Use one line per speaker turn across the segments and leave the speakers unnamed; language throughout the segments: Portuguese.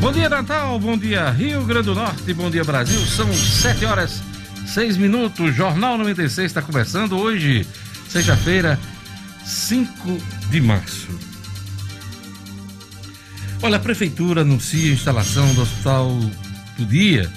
Bom dia, Natal. Bom dia, Rio Grande do Norte. Bom dia, Brasil. São 7 horas 6 minutos. Jornal 96 está começando hoje, sexta-feira, 5 de março. Olha, a Prefeitura anuncia a instalação do Hospital do Dia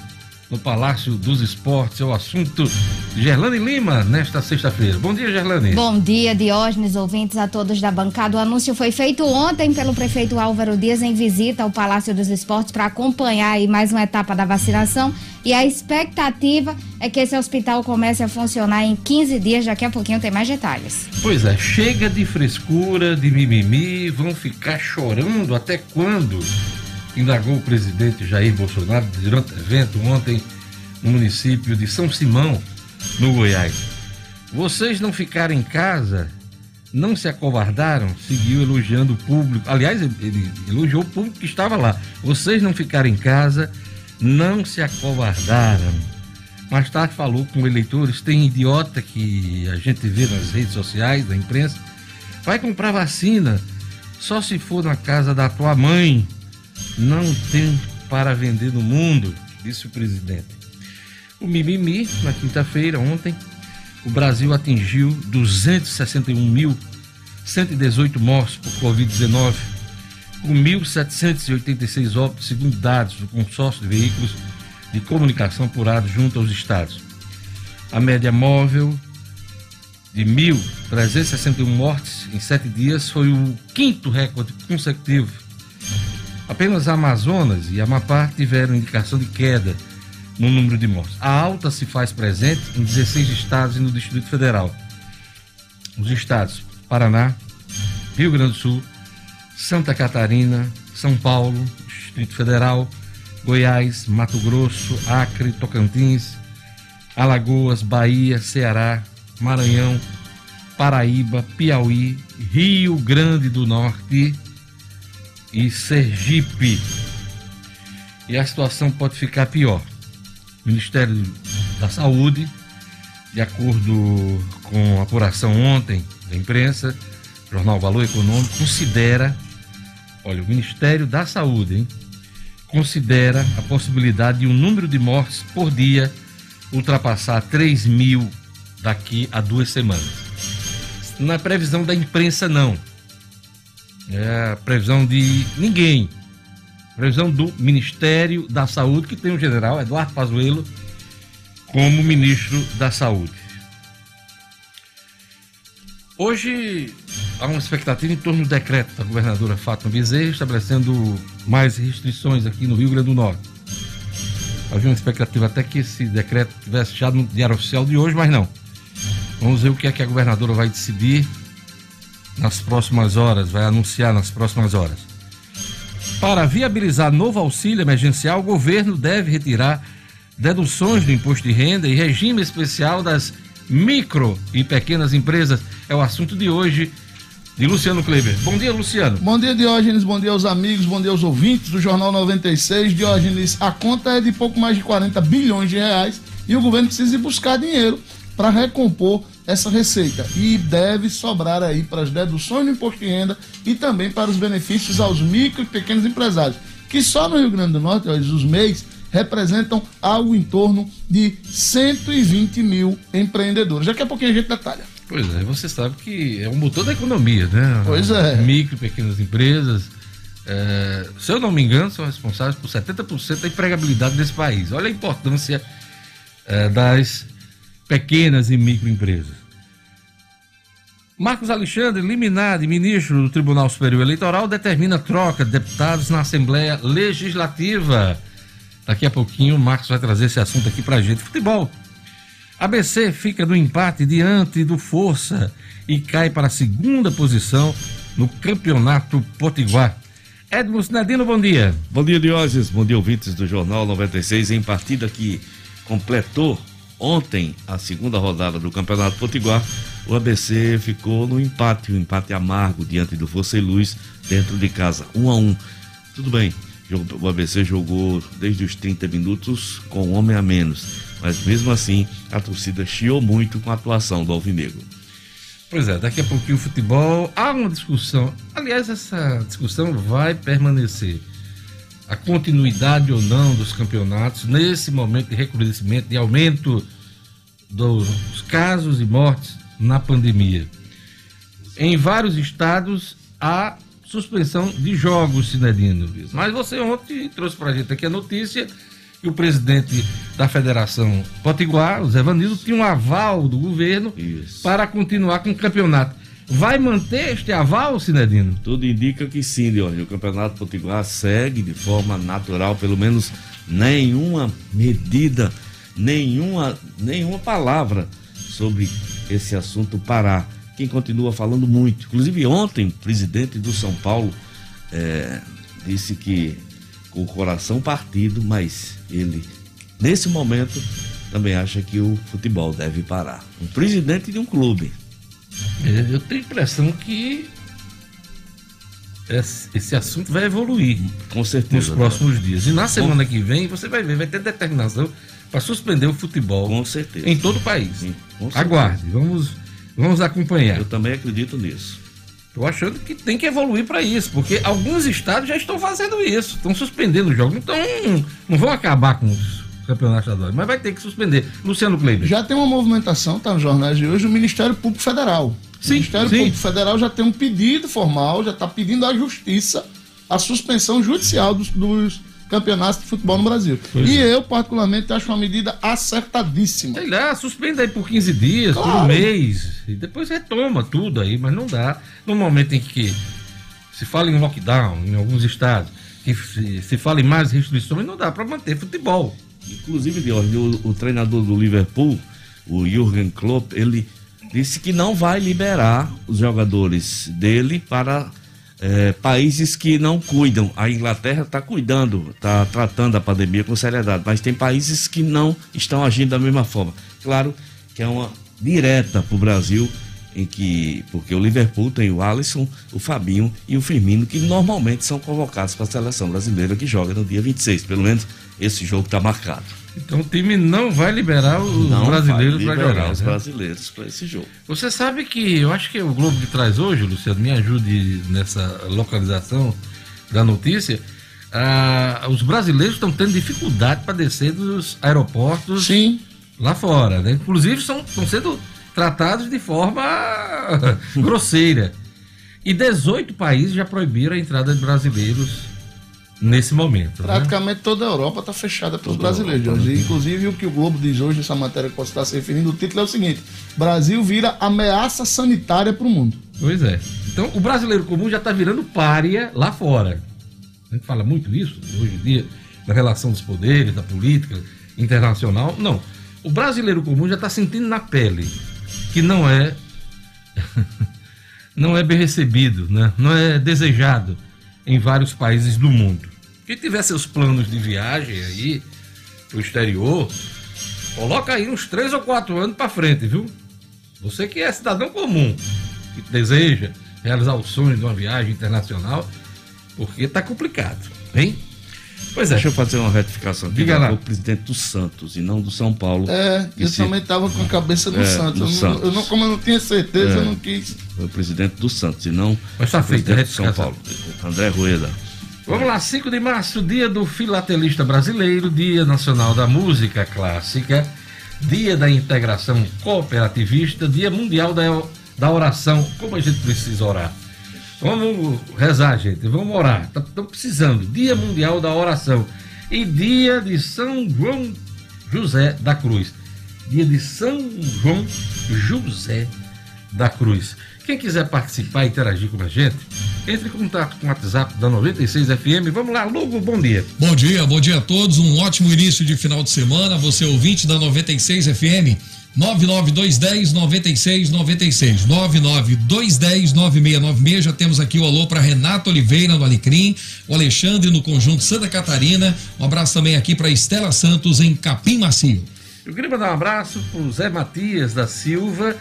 no Palácio dos Esportes. É o assunto Gerlane Lima nesta sexta-feira. Bom dia, Gerlane.
Bom dia, Diógenes, ouvintes a todos da bancada. O anúncio foi feito ontem pelo prefeito Álvaro Dias em visita ao Palácio dos Esportes para acompanhar aí mais uma etapa da vacinação. E a expectativa é que esse hospital comece a funcionar em 15 dias. Daqui a pouquinho tem mais detalhes.
Pois é, chega de frescura, de mimimi, vão ficar chorando até quando? Indagou o presidente Jair Bolsonaro durante evento ontem no município de São Simão, no Goiás. Vocês não ficaram em casa, não se acovardaram, seguiu elogiando o público. Aliás, ele elogiou o público que estava lá. Vocês não ficaram em casa, não se acovardaram. Mais tarde falou com eleitores, tem idiota que a gente vê nas redes sociais, na imprensa, vai comprar vacina só se for na casa da tua mãe não tem para vender no mundo, disse o presidente. O mimimi, na quinta-feira, ontem, o Brasil atingiu 261.118 mortos por Covid-19, com 1.786 óbitos, segundo dados do consórcio de veículos de comunicação apurado junto aos estados. A média móvel de 1.361 mortes em sete dias foi o quinto recorde consecutivo Apenas Amazonas e Amapá tiveram indicação de queda no número de mortes. A alta se faz presente em 16 estados e no Distrito Federal. Os estados Paraná, Rio Grande do Sul, Santa Catarina, São Paulo, Distrito Federal, Goiás, Mato Grosso, Acre, Tocantins, Alagoas, Bahia, Ceará, Maranhão, Paraíba, Piauí, Rio Grande do Norte, e Sergipe. E a situação pode ficar pior. O Ministério da Saúde, de acordo com a apuração ontem da imprensa, jornal Valor Econômico, considera, olha, o Ministério da Saúde, hein, considera a possibilidade de um número de mortes por dia ultrapassar 3 mil daqui a duas semanas. Na previsão da imprensa, não é previsão de ninguém. Previsão do Ministério da Saúde, que tem o general Eduardo Pazuello como ministro da Saúde. Hoje há uma expectativa em torno do decreto da governadora Fátima Bezerra estabelecendo mais restrições aqui no Rio Grande do Norte. Havia uma expectativa até que esse decreto tivesse já no diário oficial de hoje, mas não. Vamos ver o que é que a governadora vai decidir nas próximas horas, vai anunciar nas próximas horas. Para viabilizar novo auxílio emergencial, o governo deve retirar deduções do imposto de renda e regime especial das micro e pequenas empresas. É o assunto de hoje de Luciano Kleber. Bom dia, Luciano.
Bom dia, Diógenes. Bom dia aos amigos, bom dia aos ouvintes do Jornal 96. Diógenes, a conta é de pouco mais de 40 bilhões de reais e o governo precisa ir buscar dinheiro para recompor essa receita e deve sobrar aí para as deduções do imposto de renda e também para os benefícios aos micro e pequenos empresários, que só no Rio Grande do Norte, os MEIs, representam algo em torno de 120 mil empreendedores. Daqui a pouquinho a gente detalha.
Pois é, você sabe que é um motor da economia, né?
Pois é.
Micro e pequenas empresas, é, se eu não me engano, são responsáveis por 70% da empregabilidade desse país. Olha a importância é, das pequenas e microempresas. Marcos Alexandre, liminar de ministro do Tribunal Superior Eleitoral, determina troca de deputados na Assembleia Legislativa. Daqui a pouquinho o Marcos vai trazer esse assunto aqui pra gente. Futebol. ABC fica no empate diante do Força e cai para a segunda posição no Campeonato Potiguar. Edmo Sinadino, bom dia.
Bom dia, Diógenes. Bom dia, ouvintes do Jornal 96. Em partida que completou Ontem, a segunda rodada do Campeonato Potiguar, o ABC ficou no empate, um empate amargo diante do Força e Luz dentro de casa, um a um. Tudo bem, o ABC jogou desde os 30 minutos com um homem a menos, mas mesmo assim a torcida chiou muito com a atuação do Alvinegro.
Pois é, daqui a pouquinho o futebol, há uma discussão, aliás, essa discussão vai permanecer. a continuidade ou não dos campeonatos nesse momento de recrudescimento, de aumento dos casos e mortes na pandemia. Em vários estados há suspensão de jogos, Sinedino. Mas você ontem trouxe para a gente aqui a notícia que o presidente da Federação Potiguar, o Zé Vanilo, tinha um aval do governo Isso. para continuar com o campeonato. Vai manter este aval, Sinedino?
Tudo indica que sim, Leone. O Campeonato Potiguar segue de forma natural, pelo menos nenhuma medida, nenhuma, nenhuma palavra sobre esse assunto parar. Quem continua falando muito. Inclusive, ontem, o presidente do São Paulo é, disse que com o coração partido, mas ele, nesse momento, também acha que o futebol deve parar. Um presidente de um clube.
Eu tenho a impressão que esse assunto vai evoluir.
Com certeza.
Nos próximos dias. E na semana que vem, você vai ver, vai ter determinação para suspender o futebol.
Com certeza.
Em todo o país. Sim, Aguarde, vamos, vamos acompanhar.
Eu também acredito nisso.
Estou achando que tem que evoluir para isso, porque alguns estados já estão fazendo isso, estão suspendendo os jogos. Então, não vão acabar com os campeonatos estaduais, mas vai ter que suspender. Luciano Kleber.
Já tem uma movimentação, tá nos jornais de hoje, do Ministério Público Federal. Sim, o Ministério sim. Público Federal já tem um pedido formal, já está pedindo à Justiça a suspensão judicial dos, dos campeonatos de futebol no Brasil. Pois e é. eu, particularmente, acho uma medida acertadíssima.
Sei lá, suspenda aí por 15 dias, claro. por um mês, e depois retoma tudo aí, mas não dá. No momento em que se fala em lockdown em alguns estados, que se, se fala em mais restrições, não dá para manter futebol.
Inclusive, o, o treinador do Liverpool, o Jürgen Klopp, ele disse que não vai liberar os jogadores dele para é, países que não cuidam. A Inglaterra está cuidando, está tratando a pandemia com seriedade, mas tem países que não estão agindo da mesma forma. Claro que é uma direta para o Brasil, em que porque o Liverpool tem o Alisson, o Fabinho e o Firmino, que normalmente são convocados para a seleção brasileira que joga no dia 26. Pelo menos esse jogo está marcado.
Então o time não vai liberar os não brasileiros para jogar.
Os né? brasileiros para esse jogo.
Você sabe que eu acho que o Globo que traz hoje, Luciano, me ajude nessa localização da notícia. Ah, os brasileiros estão tendo dificuldade para descer dos aeroportos
Sim.
lá fora. Né? Inclusive estão sendo tratados de forma grosseira. E 18 países já proibiram a entrada de brasileiros nesse momento.
Né? Praticamente né? toda a Europa está fechada para os brasileiros. Europa, né? Inclusive, o que o Globo diz hoje, essa matéria que você está se referindo, o título é o seguinte: Brasil vira ameaça sanitária para o mundo.
Pois é. Então, o brasileiro comum já está virando párea lá fora. A gente fala muito isso hoje em dia, da relação dos poderes, da política internacional. Não. O brasileiro comum já está sentindo na pele que não é. não é bem recebido, né? não é desejado em vários países do mundo. Quem tiver seus planos de viagem aí pro exterior, coloca aí uns três ou quatro anos para frente, viu? Você que é cidadão comum, que deseja realizar o sonho de uma viagem internacional, porque tá complicado, hein?
Pois é. Deixa eu fazer uma retificação aqui. Diga lá. O presidente do Santos e não do São Paulo.
É, eu se... também estava com a cabeça do é, Santos. Do eu, Santos. Não, eu não, como eu não tinha certeza, é, eu não quis.
O presidente do Santos e não
Mas tá
o
feito,
presidente do São Paulo. André Rueda.
Vamos lá, 5 de março, dia do filatelista brasileiro, dia nacional da música clássica, dia da integração cooperativista, dia mundial da, da oração. Como a gente precisa orar? Vamos rezar, gente. Vamos orar. Estamos tá, precisando. Dia Mundial da Oração. E dia de São João José da Cruz. Dia de São João José da Cruz. Quem quiser participar e interagir com a gente, entre em contato com o WhatsApp da 96 FM. Vamos lá, Lugo, bom dia.
Bom dia, bom dia a todos. Um ótimo início de final de semana. Você ouvinte da 96 FM. 99210 9696. 99210 9696. Já temos aqui o alô para Renato Oliveira no Alecrim, o Alexandre no Conjunto Santa Catarina. Um abraço também aqui para Estela Santos em Capim Macio.
Eu queria mandar um abraço para o Zé Matias da Silva.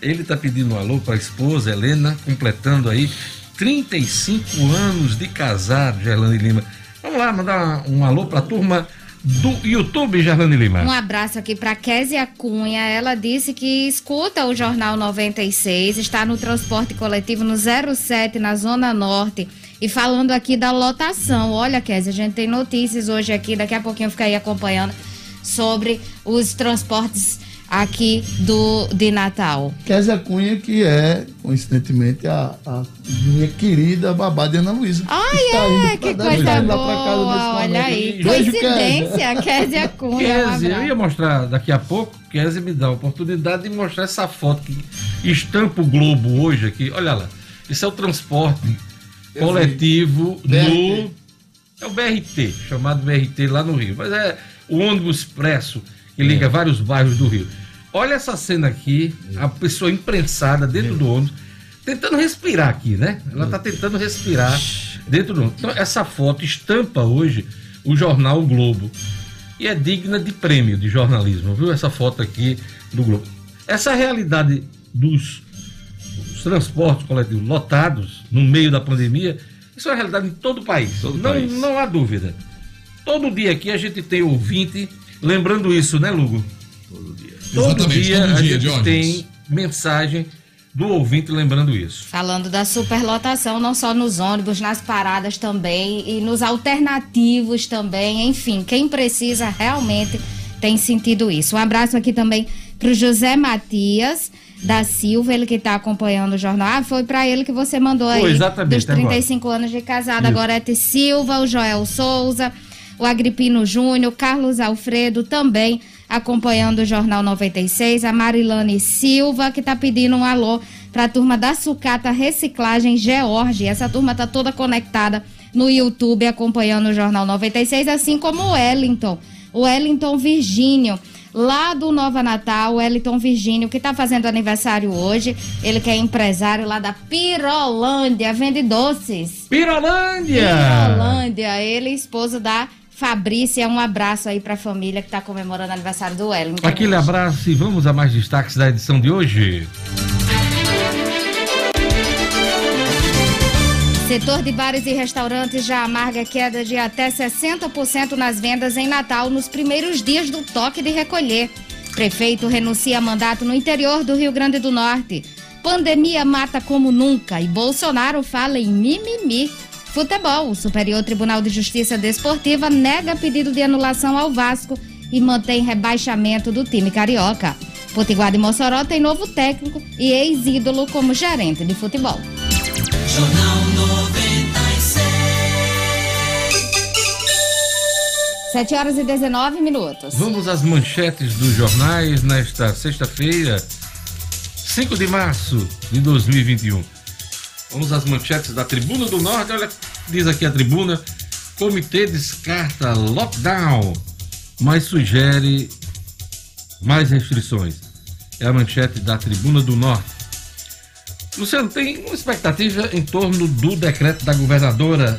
Ele está pedindo um alô para a esposa Helena, completando aí 35 anos de casado, Gerlane Lima. Vamos lá, mandar um alô para a turma do YouTube, Gerlane Lima.
Um abraço aqui para Késia Cunha. Ela disse que escuta o Jornal 96, está no transporte coletivo no 07, na Zona Norte. E falando aqui da lotação, olha, Kézia, a gente tem notícias hoje aqui, daqui a pouquinho eu fico aí acompanhando sobre os transportes aqui do de Natal.
Kézia Cunha, que é, coincidentemente, a, a minha querida babá de Ana Luísa.
Ai, é, que coisa boa. Olha aí, Beijo, coincidência, Kézia Cunha.
Kézia, eu ia mostrar daqui a pouco, Kézia me dá a oportunidade de mostrar essa foto que estampa o Globo hoje aqui. Olha lá, isso é o transporte eu coletivo no... É o BRT, chamado BRT lá no Rio, mas é o ônibus expresso que liga é. vários bairros do Rio. Olha essa cena aqui, a pessoa imprensada dentro do ônibus, tentando respirar aqui, né? Ela está tentando respirar dentro do ônibus. Então, essa foto estampa hoje o jornal o Globo. E é digna de prêmio de jornalismo, viu? Essa foto aqui do Globo. Essa realidade dos, dos transportes coletivos lotados no meio da pandemia, isso é uma realidade em todo o país. Todo não, país. não há dúvida. Todo dia aqui a gente tem ouvinte Lembrando isso, né, Lugo?
Todo dia.
Todo Exatamente, dia todo a dia, gente tem mensagem do ouvinte lembrando isso.
Falando da superlotação, não só nos ônibus, nas paradas também e nos alternativos também, enfim, quem precisa realmente tem sentido isso. Um abraço aqui também para o José Matias da Silva, ele que está acompanhando o jornal. Ah, foi para ele que você mandou aí
exatamente,
dos 35 agora. anos de casado. Isso. Gorete Silva, o Joel Souza, o Agripino Júnior, Carlos Alfredo também acompanhando o Jornal 96, a Marilane Silva, que está pedindo um alô para a turma da Sucata Reciclagem George. Essa turma está toda conectada no YouTube acompanhando o Jornal 96, assim como o Wellington, o Wellington Virgínio. Lá do Nova Natal, o Wellington Virgínio, que está fazendo aniversário hoje. Ele que é empresário lá da Pirolândia, vende doces.
Pirolândia!
Pirolândia, ele esposo da Fabrícia, um abraço aí para a família que está comemorando o aniversário do Wellington.
Aquele abraço e vamos a mais destaques da edição de hoje.
Setor de bares e restaurantes já amarga queda de até 60% nas vendas em Natal nos primeiros dias do toque de recolher. Prefeito renuncia a mandato no interior do Rio Grande do Norte. Pandemia mata como nunca e Bolsonaro fala em mimimi. Futebol. O Superior Tribunal de Justiça Desportiva nega pedido de anulação ao Vasco e mantém rebaixamento do time carioca. Potiguar de Mossoró tem novo técnico e ex-ídolo como gerente de futebol. Jornal 96. 7 horas e 19 minutos.
Vamos às manchetes dos jornais nesta sexta-feira, 5 de março de 2021. Vamos às manchetes da Tribuna do Norte. Olha, diz aqui a tribuna: Comitê descarta lockdown, mas sugere mais restrições. É a manchete da Tribuna do Norte. Luciano, tem uma expectativa em torno do decreto da governadora?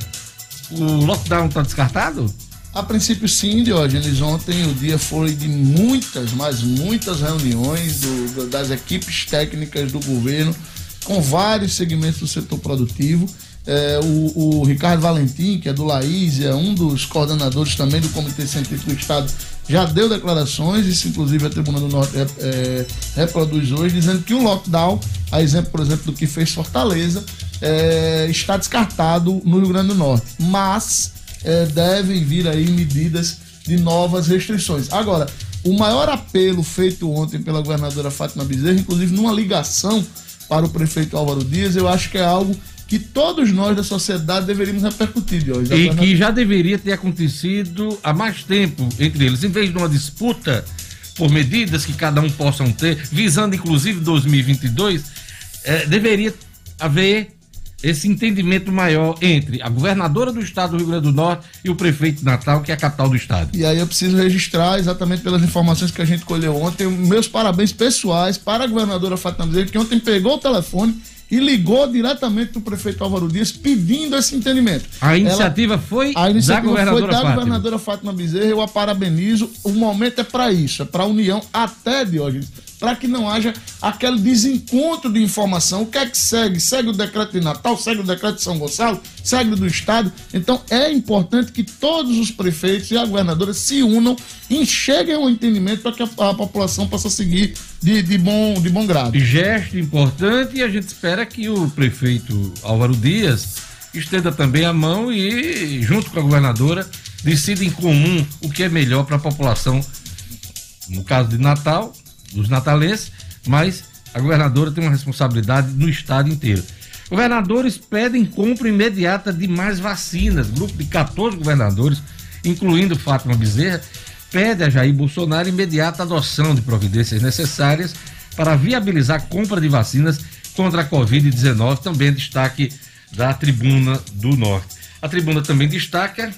O lockdown está descartado?
A princípio, sim, Diógenes. Ontem o dia foi de muitas, mas muitas reuniões do, das equipes técnicas do governo com vários segmentos do setor produtivo. É, o, o, Ricardo Valentim, que é do Laísia, um dos coordenadores também do Comitê Científico do Estado, já deu declarações, isso inclusive a Tribuna do Norte é, é, reproduz hoje, dizendo que o lockdown, a exemplo, por exemplo, do que fez Fortaleza, é, está descartado no Rio Grande do Norte. Mas é, devem vir aí medidas de novas restrições. Agora, o maior apelo feito ontem pela governadora Fátima Bezerra, inclusive numa ligação para o prefeito Álvaro Dias, eu acho que é algo que todos nós da sociedade deveríamos repercutir de hoje.
E que já deveria ter acontecido há mais tempo entre eles, em vez de uma disputa por medidas que cada um possam ter, visando inclusive 2022, é, deveria haver esse entendimento maior entre a governadora do estado do Rio Grande do Norte e o prefeito de Natal, que é a capital do estado.
E aí eu preciso registrar, exatamente pelas informações que a gente colheu ontem, meus parabéns pessoais para a governadora Fátima Bezerra, que ontem pegou o telefone e ligou diretamente do prefeito Álvaro Dias pedindo esse entendimento.
A iniciativa Ela, foi a iniciativa da governadora foi da
Fátima. governadora Fátima Bezerra, eu a parabenizo. O momento é para isso, é para a união até Diógenes para que não haja aquele desencontro de informação. O que é que segue? Segue o decreto de Natal, segue o decreto de São Gonçalo, segue do Estado. Então é importante que todos os prefeitos e a governadora se unam e cheguem ao entendimento para que a, a, população possa seguir de, de, bom, de bom grado.
Gesto importante e a gente espera que o prefeito Álvaro Dias estenda também a mão e, junto com a governadora, decida em comum o que é melhor para a população, no caso de Natal, dos natalenses, mas a governadora tem uma responsabilidade no estado inteiro. Governadores pedem compra imediata de mais vacinas. Grupo de 14 governadores, incluindo Fátima Bezerra, pede a Jair Bolsonaro imediata adoção de providências necessárias para viabilizar a compra de vacinas contra a Covid-19. Também destaque da Tribuna do Norte. A tribuna também destaca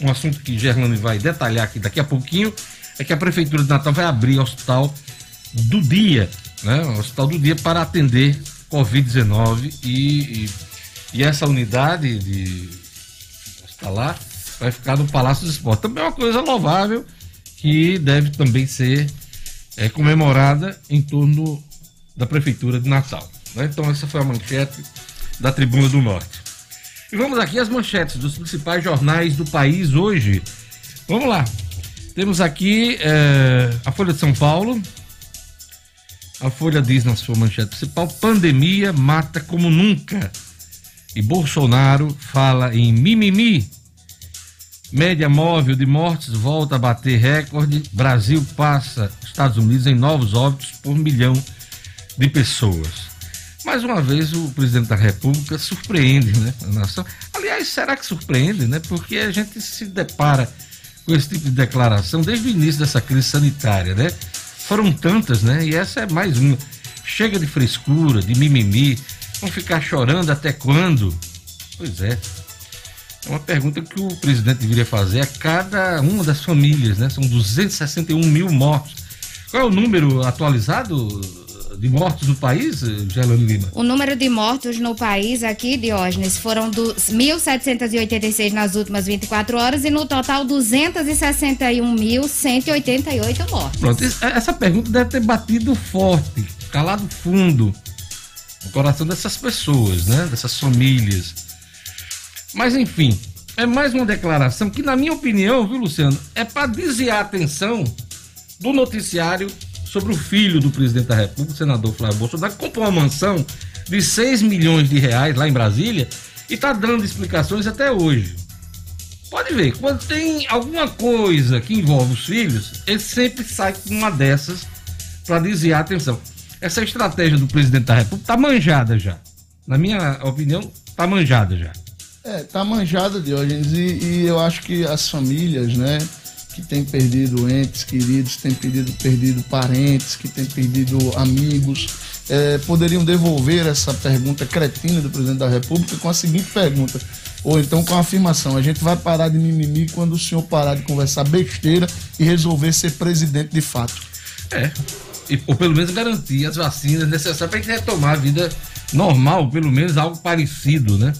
um assunto que Gerlane vai detalhar aqui daqui a pouquinho, é que a Prefeitura de Natal vai abrir hospital do dia, né? Hospital do dia para atender Covid-19 e, e, e, essa unidade de hospitalar vai ficar no Palácio dos Esportes. Também é uma coisa louvável que deve também ser é, comemorada em torno da Prefeitura de Natal. Né? Então essa foi a manchete da Tribuna do Norte. E vamos aqui às manchetes dos principais jornais do país hoje. Vamos lá. Temos aqui é, a Folha de São Paulo. A Folha diz na sua manchete principal: pandemia mata como nunca. E Bolsonaro fala em mimimi. Média móvel de mortes volta a bater recorde. Brasil passa Estados Unidos em novos óbitos por milhão de pessoas. Mais uma vez o presidente da República surpreende, né, a nação. Aliás, será que surpreende, né? Porque a gente se depara com esse tipo de declaração desde o início dessa crise sanitária, né? Foram tantas, né? E essa é mais uma. Chega de frescura, de mimimi. Vão ficar chorando até quando? Pois é. É uma pergunta que o presidente deveria fazer a cada uma das famílias, né? São 261 mil mortos. Qual é o número atualizado, de mortos no país, Gelane Lima?
O número de mortos no país aqui, Diógenes, foram dos 1.786 nas últimas 24 horas e no total 261.188 mortos.
Pronto, essa pergunta deve ter batido forte, calado fundo no coração dessas pessoas, né? Dessas famílias. Mas enfim, é mais uma declaração que, na minha opinião, viu, Luciano, é para desviar a atenção do noticiário sobre o filho do presidente da República, o senador Flávio Bolsonaro, que comprou uma mansão de 6 milhões de reais lá em Brasília e está dando explicações até hoje. Pode ver, quando tem alguma coisa que envolve os filhos, ele sempre sai com uma dessas para desviar a atenção. Essa estratégia do presidente da República está manjada já. Na minha opinião, está manjada já.
É, tá manjada, Diógenes, e, e eu acho que as famílias, né, que têm perdido entes queridos, têm perdido, perdido parentes, que têm perdido amigos, é, poderiam devolver essa pergunta cretina do presidente da República com a seguinte pergunta, ou então com a afirmação: a gente vai parar de mimimi quando o senhor parar de conversar besteira e resolver ser presidente de fato.
É, e, ou pelo menos garantir as vacinas necessárias para a gente retomar a vida normal, pelo menos algo parecido, né?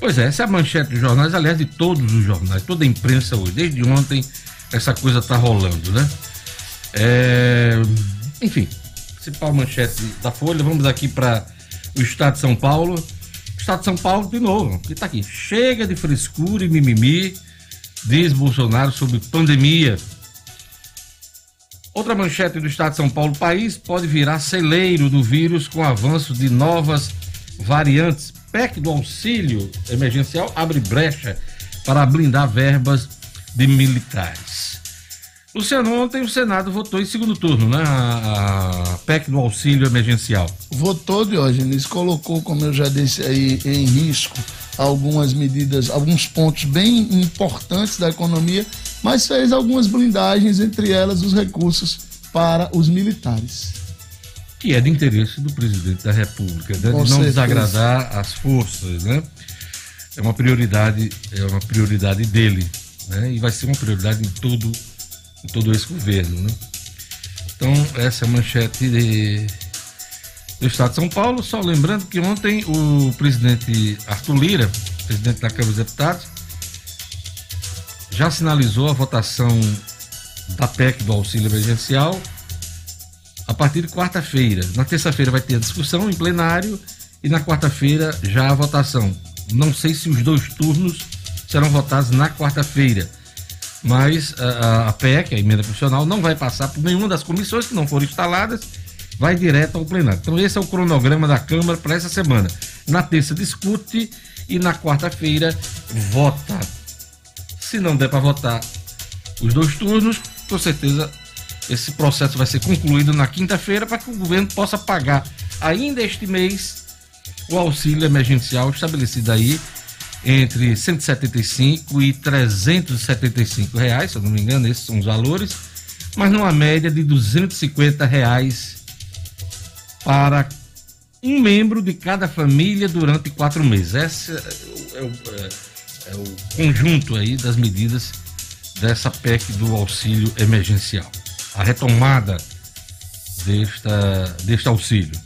Pois é, essa é a manchete dos jornais, aliás, de todos os jornais, toda a imprensa hoje, desde ontem essa coisa tá rolando, né? É, enfim, principal manchete da Folha, vamos aqui para o Estado de São Paulo. Estado de São Paulo, de novo, que tá aqui. Chega de frescura e mimimi, diz Bolsonaro sobre pandemia. Outra manchete do Estado de São Paulo: país pode virar celeiro do vírus com avanço de novas variantes. PEC do auxílio emergencial abre brecha para blindar verbas de militares. Luciano, ontem o Senado votou em segundo turno, né? A, PEC do auxílio emergencial.
Votou, Diógenes, colocou, como eu já disse aí, em risco algumas medidas, alguns pontos bem importantes da economia, mas fez algumas blindagens, entre elas os recursos para os militares.
Que é de interesse do presidente da República, né? de não certeza. desagradar as forças, né? É uma prioridade, é uma prioridade dele né? E vai ser uma prioridade em todo, em todo esse governo, né? Então, essa é a manchete de, do Estado de São Paulo. Só lembrando que ontem o presidente Arthur Lira, presidente da Câmara dos Deputados, já sinalizou a votação da PEC do auxílio emergencial a partir de quarta-feira. Na terça-feira vai ter a discussão em plenário e na quarta-feira já a votação. Não sei se os dois turnos serão votados na quarta-feira. Mas a, a PEC, a emenda constitucional, não vai passar por nenhuma das comissões que não foram instaladas, vai direto ao plenário. Então, esse é o cronograma da Câmara para essa semana. Na terça, discute e na quarta-feira vota. Se não der para votar os dois turnos, com certeza esse processo vai ser concluído na quinta-feira para que o governo possa pagar ainda este mês o auxílio emergencial estabelecido aí entre 175 e 375 reais, se eu não me engano, esses são os valores, mas numa média de 250 reais para um membro de cada família durante quatro meses. Esse é o, é, é o conjunto aí das medidas dessa PEC do auxílio emergencial. A retomada desta, deste auxílio.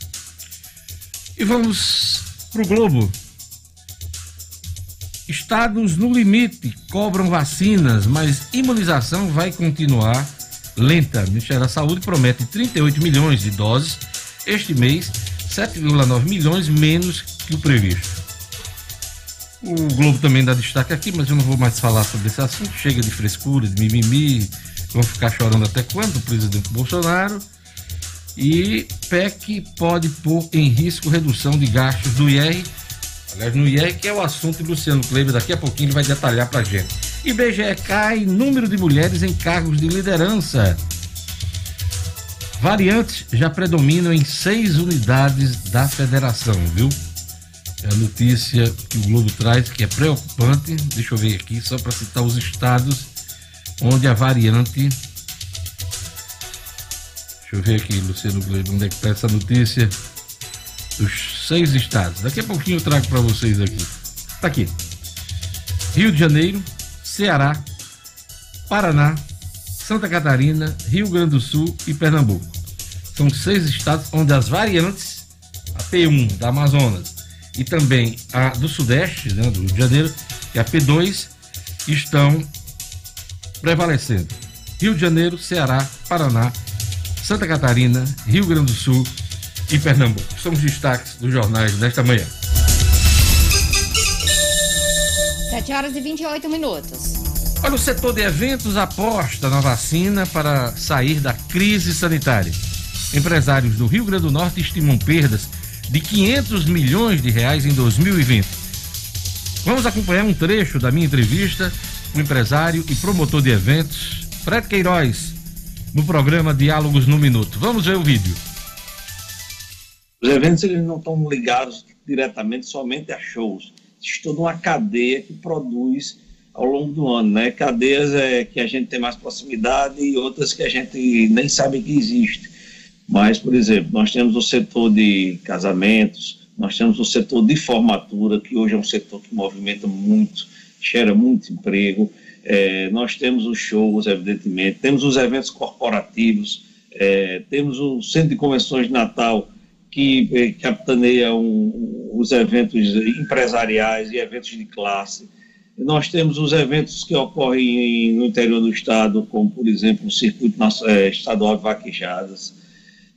E vamos para o Globo. Estados no limite cobram vacinas, mas imunização vai continuar lenta. O Ministério da Saúde promete 38 milhões de doses este mês, 7,9 milhões menos que o previsto. O Globo também dá destaque aqui, mas eu não vou mais falar sobre esse assunto. Chega de frescura, de mimimi, vão ficar chorando até quando? O presidente Bolsonaro. E PEC pode pôr em risco redução de gastos do IR Aliás, no IEC que é o assunto de Luciano Kleber, daqui a pouquinho ele vai detalhar pra gente. IBGE cai número de mulheres em cargos de liderança. Variantes já predominam em seis unidades da federação, viu? É a notícia que o Globo traz que é preocupante. Deixa eu ver aqui, só para citar os estados onde a variante. Deixa eu ver aqui, Luciano Kleber, onde é que está essa notícia? Dos seis estados. Daqui a pouquinho eu trago para vocês aqui. Tá aqui. Rio de Janeiro, Ceará, Paraná, Santa Catarina, Rio Grande do Sul e Pernambuco. São seis estados onde as variantes, a P1 da Amazonas e também a do Sudeste, né, do Rio de Janeiro, e a P2, estão prevalecendo. Rio de Janeiro, Ceará, Paraná, Santa Catarina, Rio Grande do Sul e Pernambuco. São os destaques dos jornais desta manhã.
7 horas e 28 minutos.
Olha, o setor de eventos aposta na vacina para sair da crise sanitária. Empresários do Rio Grande do Norte estimam perdas de 500 milhões de reais em 2020. Vamos acompanhar um trecho da minha entrevista com o empresário e promotor de eventos, Fred Queiroz, no programa Diálogos no Minuto. Vamos ver o vídeo.
Os eventos eles não estão ligados diretamente somente a shows. Existe toda uma cadeia que produz ao longo do ano, né? Cadeias é, que a gente tem mais proximidade e outras que a gente nem sabe que existe. Mas, por exemplo, nós temos o setor de casamentos, nós temos o setor de formatura, que hoje é um setor que movimenta muito, gera muito emprego. É, nós temos os shows, evidentemente, temos os eventos corporativos, é, temos o Centro de Convenções de Natal, que eh, capitaneia um, os eventos empresariais e eventos de classe. Nós temos os eventos que ocorrem no interior do estado, como, por exemplo, o Circuito eh, Estadual de Vaquejadas.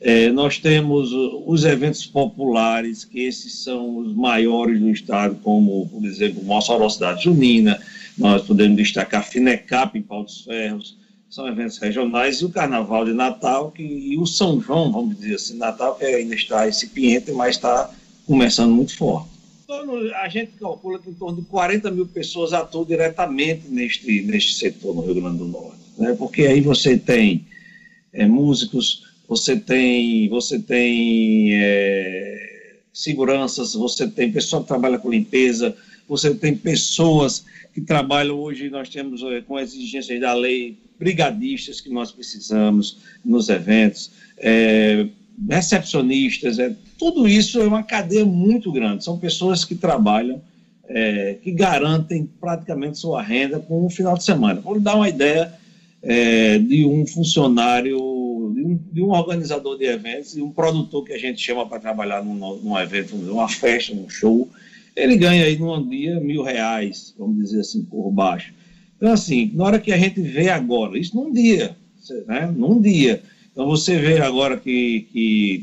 É, nós temos os eventos populares, que esses são os maiores do estado, como, por exemplo, Mossoró Cidade Junina, nós podemos destacar Finecap em Pau dos Ferros, são eventos regionais, e o Carnaval de Natal, que, e o São João, vamos dizer assim, Natal, que ainda está incipiente, mas está começando muito forte. Então, a gente calcula que em torno de 40 mil pessoas atuam diretamente neste, neste setor no Rio Grande do Norte, né? porque aí você tem é, músicos, você tem, você tem é, seguranças, você tem pessoa que trabalha com limpeza, você tem pessoas que trabalham hoje, nós temos é, com as exigências da lei, brigadistas que nós precisamos nos eventos, é, recepcionistas, é, tudo isso é uma cadeia muito grande. São pessoas que trabalham, é, que garantem praticamente sua renda com um final de semana. Vou dar uma ideia é, de um funcionário, de um, de um, organizador de eventos, e um produtor que a gente chama para trabalhar num, num evento, numa festa, num show, ele ganha aí num dia mil reais, vamos dizer assim, por baixo. Então, assim, na hora que a gente vê agora, isso num dia, né? Num dia. Então, você vê agora que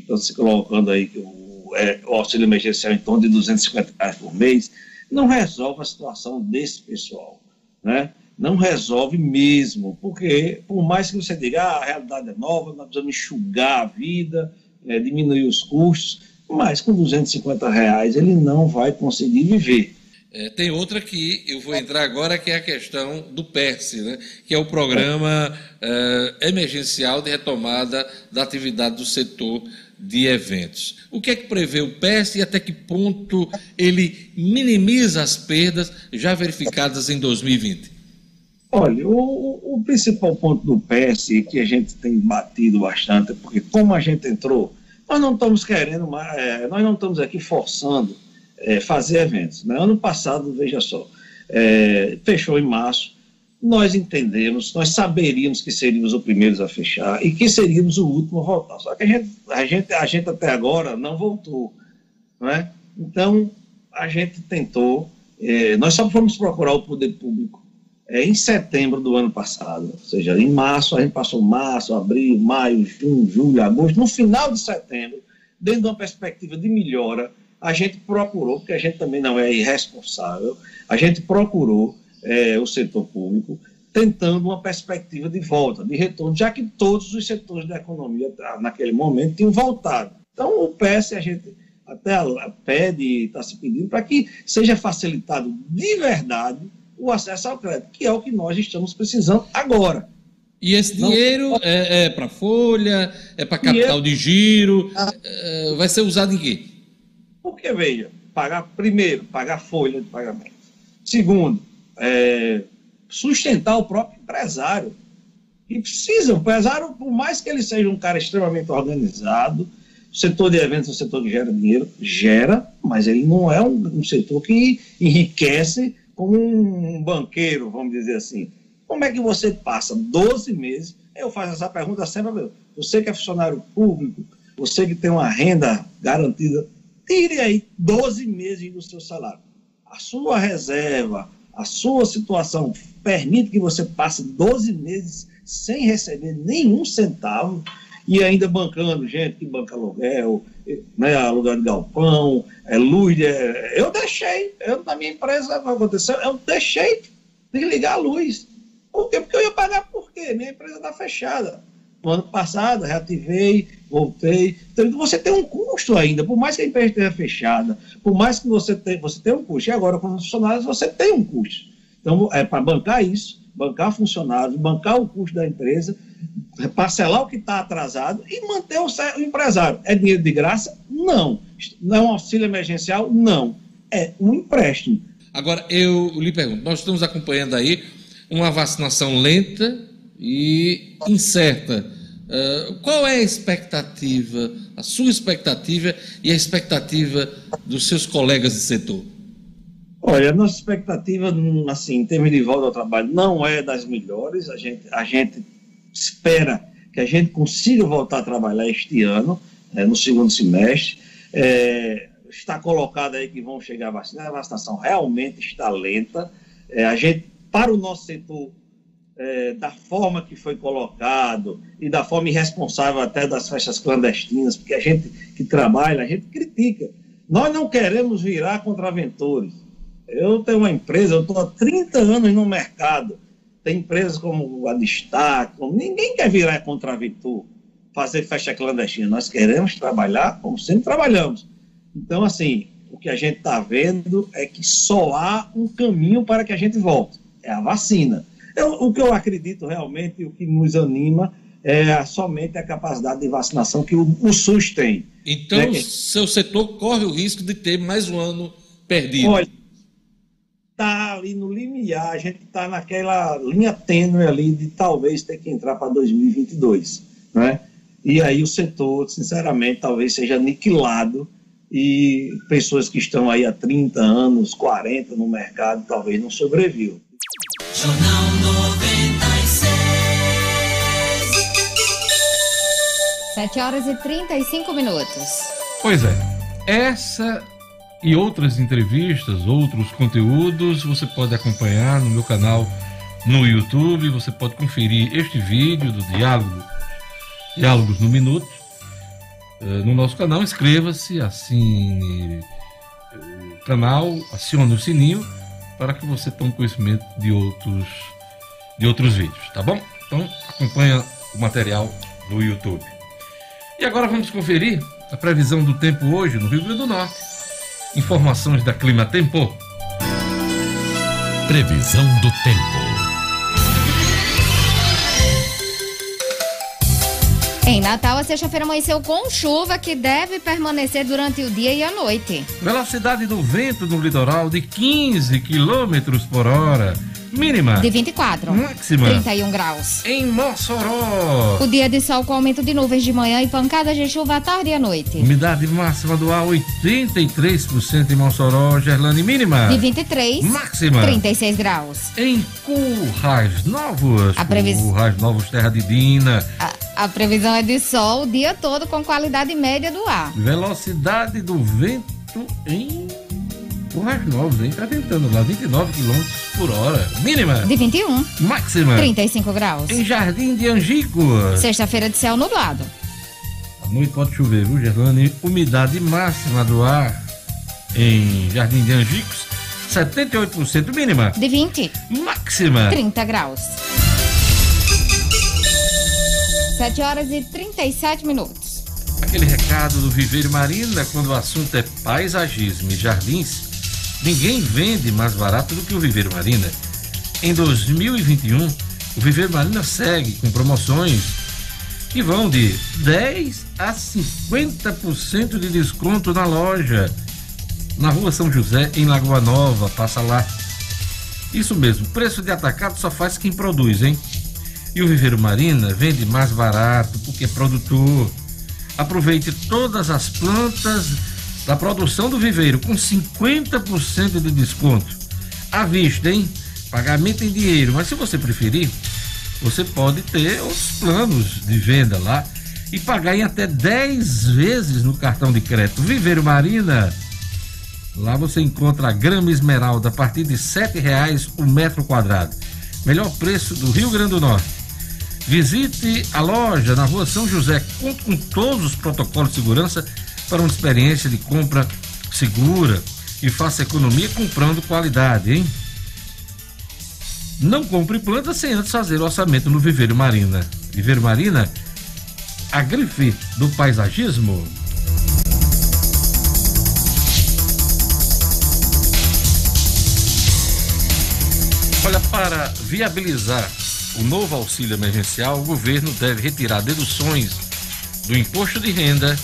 estão se colocando aí que o, é, o, auxílio emergencial em torno de 250 reais por mês, não resolve a situação desse pessoal, né? Não resolve mesmo, porque por mais que você diga, ah, a realidade é nova, nós precisamos enxugar a vida, é, diminuir os custos, mas com 250 reais ele não vai conseguir viver.
É, tem outra que eu vou entrar agora, que é a questão do PERS, né? que é o Programa é, Emergencial de Retomada da Atividade do Setor de Eventos. O que é que prevê o PERS e até que ponto ele minimiza as perdas já verificadas em 2020?
Olha, o, o principal ponto do PES que a gente tem batido bastante, porque como a gente entrou, nós não estamos querendo, é, nós não estamos aqui forçando é, fazer eventos. Né? Ano passado, veja só, é, fechou em março, nós entendemos, nós saberíamos que seríamos os primeiros a fechar e que seríamos o último a voltar. Só que a gente, a gente, a gente até agora não voltou. Né? Então, a gente tentou, é, nós só fomos procurar o poder público é, em setembro do ano passado, ou seja, em março, a gente passou março, abril, maio, junho, julho, agosto, no final de setembro, dentro de uma perspectiva de melhora, a gente procurou, porque a gente também não é irresponsável, a gente procurou é, o setor público tentando uma perspectiva de volta, de retorno, já que todos os setores da economia ah, naquele momento tinham voltado. Então, o PS, a gente até pede, está se pedindo para que seja facilitado de verdade o acesso ao crédito, que é o que nós estamos precisando agora.
E esse dinheiro Não, é, é para folha, é para capital de giro, ah, é, vai ser usado em quê?
Porque, veja, pagar, primeiro, pagar folha de pagamento. Segundo, é, sustentar o próprio empresário. E precisa, o empresário, por mais que ele seja um cara extremamente organizado, o setor de eventos é um setor que gera dinheiro, gera, mas ele não é um, um setor que enriquece como um banqueiro, vamos dizer assim. Como é que você passa 12 meses? Eu faço essa pergunta sempre. Você que é funcionário público, você que tem uma renda garantida, tire aí 12 meses do seu salário. A sua reserva, a sua situação permite que você passe 12 meses sem receber nenhum centavo e ainda bancando gente que banca aluguel, né, aluguel de galpão, é, luz. É, eu deixei, eu, na minha empresa aconteceu, eu deixei de ligar a luz. Por quê? Porque eu ia pagar por quê? Minha empresa está fechada. No ano passado, reativei, voltei. Então, você tem um custo ainda, por mais que a empresa esteja fechada, por mais que você tenha, você tenha um custo. E agora, com os funcionários, você tem um custo. Então, é para bancar isso, bancar funcionários, bancar o custo da empresa, parcelar o que está atrasado e manter o, empresário. É dinheiro de graça? Não. Não é um auxílio emergencial? Não. É um empréstimo.
Agora, eu lhe pergunto, nós estamos acompanhando aí uma vacinação lenta e incerta. Uh, qual é a expectativa, a sua expectativa e a expectativa dos seus colegas de setor?
Olha, nossa expectativa, assim, em termos de volta ao trabalho, não é das melhores. A gente, a gente espera que a gente consiga voltar a trabalhar este ano, é, no segundo semestre. É, está colocado aí que vão chegar a vacina, a vacinação realmente está lenta. É, a gente, para o nosso setor, é, da forma que foi colocado e da forma irresponsável até das festas clandestinas, porque a gente que trabalha, a gente critica. Nós não queremos virar contraventores. Eu tenho uma empresa, eu estou há 30 anos no mercado tem empresas como a Destaque, ninguém quer virar contraventor, fazer festa clandestina. Nós queremos trabalhar como sempre trabalhamos. Então, assim, o que a gente está vendo é que só há um caminho para que a gente volte: é a vacina. Eu, o que eu acredito realmente, o que nos anima, é somente a capacidade de vacinação que o, o SUS tem.
Então, né? seu setor corre o risco de ter mais um ano perdido. Olha,
está ali no limiar, a gente está naquela linha tênue ali de talvez ter que entrar para 2022, né? E aí o setor, sinceramente, talvez seja aniquilado e pessoas que estão aí há 30 anos, 40 no mercado, talvez não sobrevivam. Jornal 96.
7 horas e 35 minutos.
Pois é, essa e outras entrevistas, outros conteúdos, você pode acompanhar no meu canal no YouTube. Você pode conferir este vídeo do Diálogo, Diálogos no Minuto eh, no nosso canal. Inscreva-se, assine o canal, acione o sininho para que você tome conhecimento de outros, de outros vídeos, tá bom? Então acompanha o material no YouTube. E agora vamos conferir a previsão do tempo hoje no Rio Grande do Norte. Informações da Clima Tempo.
Previsão do tempo.
Em Natal, a sexta-feira amanheceu com chuva que deve permanecer durante o dia e a noite.
Velocidade do vento no litoral de 15 km por hora. Mínima.
De 24.
Máxima.
31 graus.
Em Mossoró.
O dia de sol com aumento de nuvens de manhã e pancadas de chuva à tarde e à noite.
Umidade máxima do ar 83% em Mossoró. Gerlane mínima.
De 23.
Máxima.
36 graus.
Em Currais Novos.
A previs-
Currais Novos, terra de Dina.
A, a previsão é de sol o dia todo com qualidade média do ar.
Velocidade do vento em Currais Novos, hein? Tá ventando lá, 29 km por hora. Mínima.
De 21.
Máxima.
35 graus.
Em Jardim de Angico.
Sexta-feira de céu nublado.
Noite pode chover, viu, Gerlane? Umidade máxima do ar em Jardim de Angicos, 78% mínima.
De 20.
Máxima.
30 graus. 7 horas e 37 minutos.
Aquele recado do Viveiro Marina, quando o assunto é paisagismo e jardins, ninguém vende mais barato do que o Viveiro Marina. Em 2021, o Viveiro Marina segue com promoções que vão de 10 a 50% de desconto na loja. Na rua São José, em Lagoa Nova, passa lá. Isso mesmo, preço de atacado só faz quem produz, hein? E o Viveiro Marina vende mais barato porque é produtor. Aproveite todas as plantas da produção do viveiro com 50% de desconto. À vista, hein? Pagamento em dinheiro. Mas se você preferir, você pode ter outros planos de venda lá e pagar em até 10 vezes no cartão de crédito. Viveiro Marina. Lá você encontra a grama esmeralda a partir de R$ 7,00 o metro quadrado. Melhor preço do Rio Grande do Norte. Visite a loja na rua São José, conta com todos os protocolos de segurança para uma experiência de compra segura e faça economia comprando qualidade, hein? Não compre planta sem antes fazer orçamento no Viveiro Marina. Viveiro Marina, a grife do paisagismo. Olha, para viabilizar o novo auxílio emergencial, o governo deve retirar deduções do imposto de renda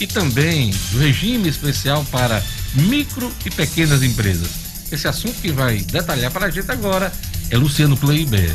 e também do regime especial para micro e pequenas empresas. Esse assunto que vai detalhar para a gente agora é Luciano Kleiber.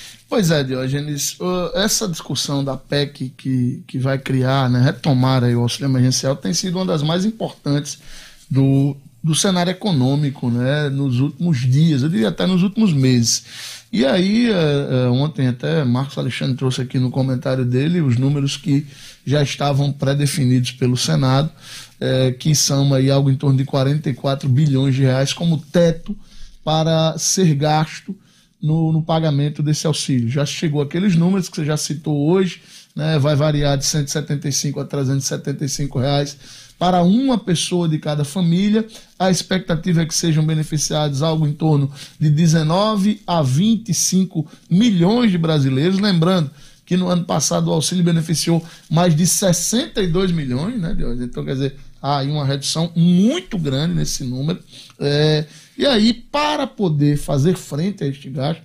Pois é, Diógenes, uh, essa discussão da PEC que, que vai criar, né, retomar aí o auxílio emergencial tem sido uma das mais importantes do, do cenário econômico né, nos últimos dias, eu diria até nos últimos meses. E aí, uh, uh, ontem até Marcos Alexandre trouxe aqui no comentário dele os números que já estavam pré-definidos pelo Senado, eh, que são aí algo em torno de 44 bilhões de reais como teto para ser gasto no, no, pagamento desse auxílio. Já chegou aqueles números que você já citou hoje, né? vai variar de 175 a 375 reais para uma pessoa de cada família. A expectativa é que sejam beneficiados algo em torno de 19 a 25 milhões de brasileiros. Lembrando que no ano passado o auxílio beneficiou mais de 62 milhões, né? Então, quer dizer, há aí uma redução muito grande nesse número. É, e aí, para poder fazer frente a este gasto,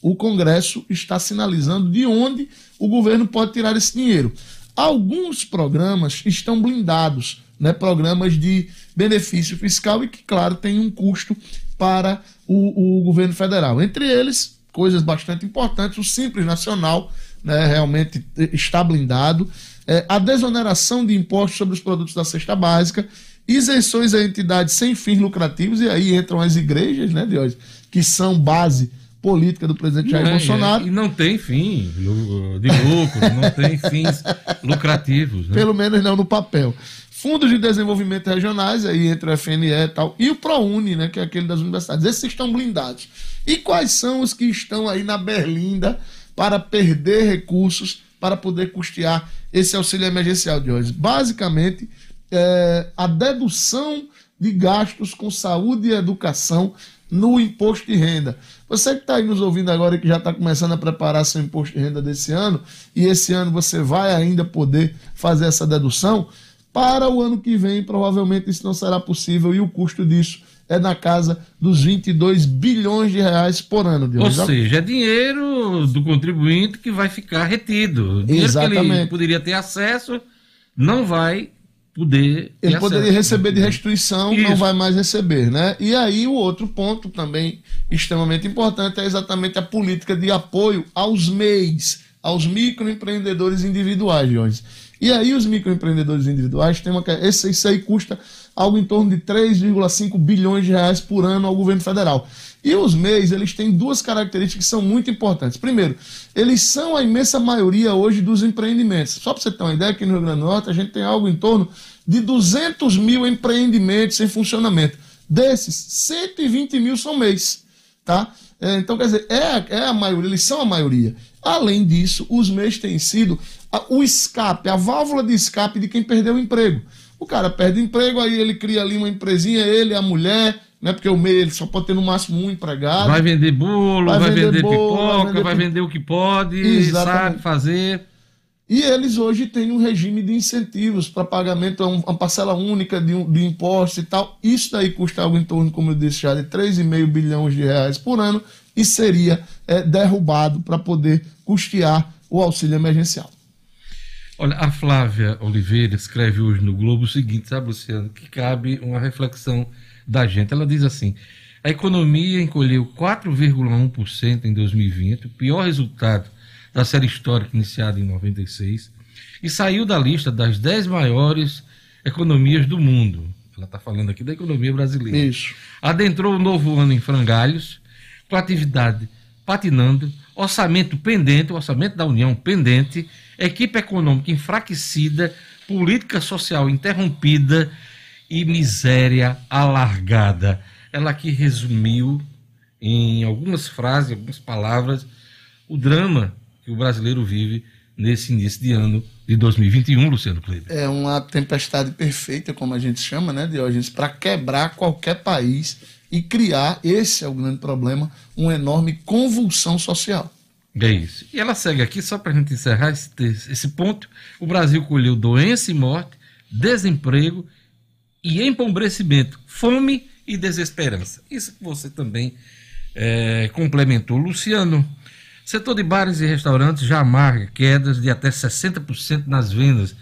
o Congresso está sinalizando de onde o governo pode tirar esse dinheiro. Alguns programas estão blindados, né, programas de benefício fiscal e que, claro, tem um custo para o, o governo federal. Entre eles, coisas bastante importantes, o Simples Nacional né, realmente está blindado, é, a desoneração de impostos sobre os produtos da cesta básica, isenções a entidades sem fins lucrativos, e aí entram as igrejas, né, Deus, que são base política do presidente Jair
Não,
Bolsonaro.
é, E não tem fim de lucro, não tem fins lucrativos. Né?
Pelo menos não no papel. Fundos de desenvolvimento regionais, aí entre o FNE e tal, e o ProUni, né, que é aquele das universidades. Esses estão blindados. E quais são os que estão aí na berlinda para perder recursos para poder custear esse auxílio emergencial de hoje? Basicamente, é, a dedução de gastos com saúde e educação no imposto de renda. Você que está aí nos ouvindo agora e que já está começando a preparar seu imposto de renda desse ano, e esse ano você vai ainda poder fazer essa dedução, para o ano que vem, provavelmente isso não será possível e o custo disso é na casa dos 22 bilhões de reais por ano.
Ou seja, é dinheiro do contribuinte que vai ficar retido. Dinheiro Exatamente. que ele poderia ter acesso, não vai poder.
Ele poderia acesso. receber de restituição, Isso. não vai mais receber, né? E aí o outro ponto também extremamente importante é exatamente a política de apoio aos MEIs, aos microempreendedores individuais, Jorge. E aí os microempreendedores individuais têm uma. Esse, isso aí custa algo em torno de 3,5 bilhões de reais por ano ao governo federal. E os MEIs, eles têm duas características que são muito importantes. Primeiro, eles são a imensa maioria hoje dos empreendimentos. Só para você ter uma ideia, aqui no Rio Grande do Norte a gente tem algo em torno de 200 mil empreendimentos em funcionamento. Desses, 120 mil são MEIs. Tá? É, então, quer dizer, é, é a maioria, eles são a maioria. Além disso, os MEIs têm sido o escape, a válvula de escape de quem perdeu o emprego. O cara perde o emprego, aí ele cria ali uma empresinha, ele, a mulher, né? Porque o MEI ele só pode ter no máximo um empregado.
Vai vender bolo, vai, vai vender, vender bolo, pipoca, vai vender, vai vender, o que pode, Exatamente. sabe fazer.
E eles hoje têm um regime de incentivos para pagamento, uma parcela única de, um, de imposto e tal. Isso daí custa algo em torno, como eu disse já, de 3,5 bilhões de reais por ano e seria é, derrubado para poder custear o auxílio emergencial.
Olha, a Flávia Oliveira escreve hoje no Globo o seguinte, sabe, Luciano, que cabe uma reflexão da gente. Ela diz assim: a economia encolheu 4,1% em 2020, o pior resultado da série histórica iniciada em 96, e saiu da lista das 10 maiores economias do mundo. Ela está falando aqui da economia brasileira.
Isso.
Adentrou o novo ano em frangalhos, com atividade patinando, orçamento pendente, o orçamento da União pendente, equipe econômica enfraquecida, política social interrompida e miséria alargada. Ela aqui resumiu em algumas frases, algumas palavras, o drama que o brasileiro vive nesse início de ano de 2021, Luciano Kleber.
É uma tempestade perfeita, como a gente chama, né, Diógenes, para quebrar qualquer país e criar, esse é o grande problema, uma enorme convulsão social.
É isso. E ela segue aqui, só para a gente encerrar esse, esse ponto: o Brasil colheu doença e morte, desemprego e empobrecimento, fome e desesperança. Isso que você também é, complementou. Luciano, setor de bares e restaurantes já amarga quedas de até 60% nas vendas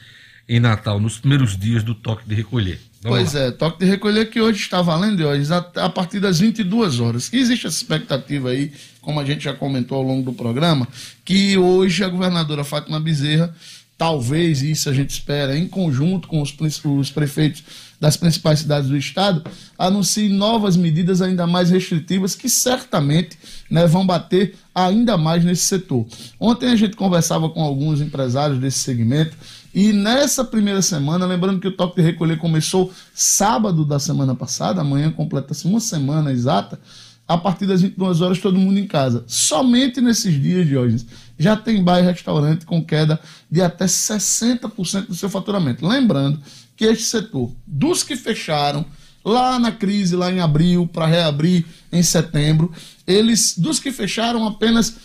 em Natal, nos primeiros dias do toque de recolher.
Vamos pois lá. é, toque de recolher que hoje está valendo hoje, a partir das 22 horas. Existe essa expectativa aí, como a gente já comentou ao longo do programa, que hoje a governadora Fátima Bezerra, talvez, isso a gente espera, em conjunto com os, os prefeitos das principais cidades do estado, anuncie novas medidas ainda mais restritivas que certamente né, vão bater ainda mais nesse setor. Ontem a gente conversava com alguns empresários desse segmento e nessa primeira semana, lembrando que o toque de recolher começou sábado da semana passada, amanhã completa-se uma semana exata, a partir das 22 horas todo mundo em casa. Somente nesses dias de hoje já tem bar e restaurante com queda de até 60% do seu faturamento. Lembrando que este setor, dos que fecharam lá na crise, lá em abril, para reabrir em setembro, eles, dos que fecharam, apenas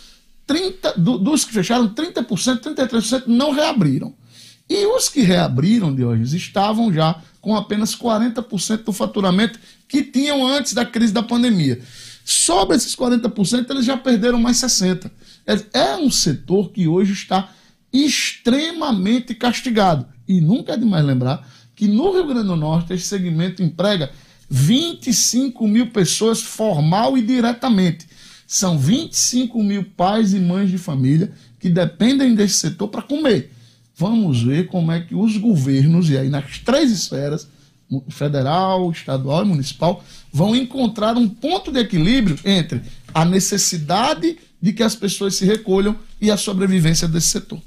30, do, dos que fecharam, 30%, 33% não reabriram. E os que reabriram, Diógenes, estavam já com apenas 40% do faturamento que tinham antes da crise da pandemia. Sobre esses 40%, eles já perderam mais 60%. É, é um setor que hoje está extremamente castigado. E nunca é demais lembrar que no Rio Grande do Norte esse segmento emprega 25 mil pessoas formal e diretamente. São 25 mil pais e mães de família que dependem desse setor para comer vamos ver como é que os governos, e aí nas três esferas, federal, estadual e municipal, vão encontrar um ponto de equilíbrio entre a necessidade de que as pessoas se recolham e a sobrevivência desse setor.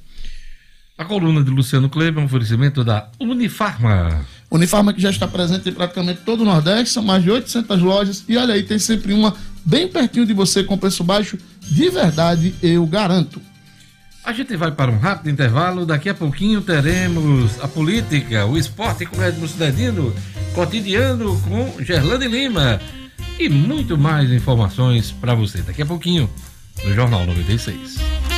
A coluna de Luciano Kleber é um oferecimento da Unifarma.
Unifarma que já está presente em praticamente todo o Nordeste, são mais de 800 lojas e olha aí, tem sempre uma bem pertinho de você com preço baixo, de verdade, eu garanto.
A gente vai para um rápido intervalo. Daqui a pouquinho teremos a política, o esporte com Edmo Cidadino, cotidiano com Gerlane Lima e muito mais informações para você. Daqui a pouquinho no Jornal 96.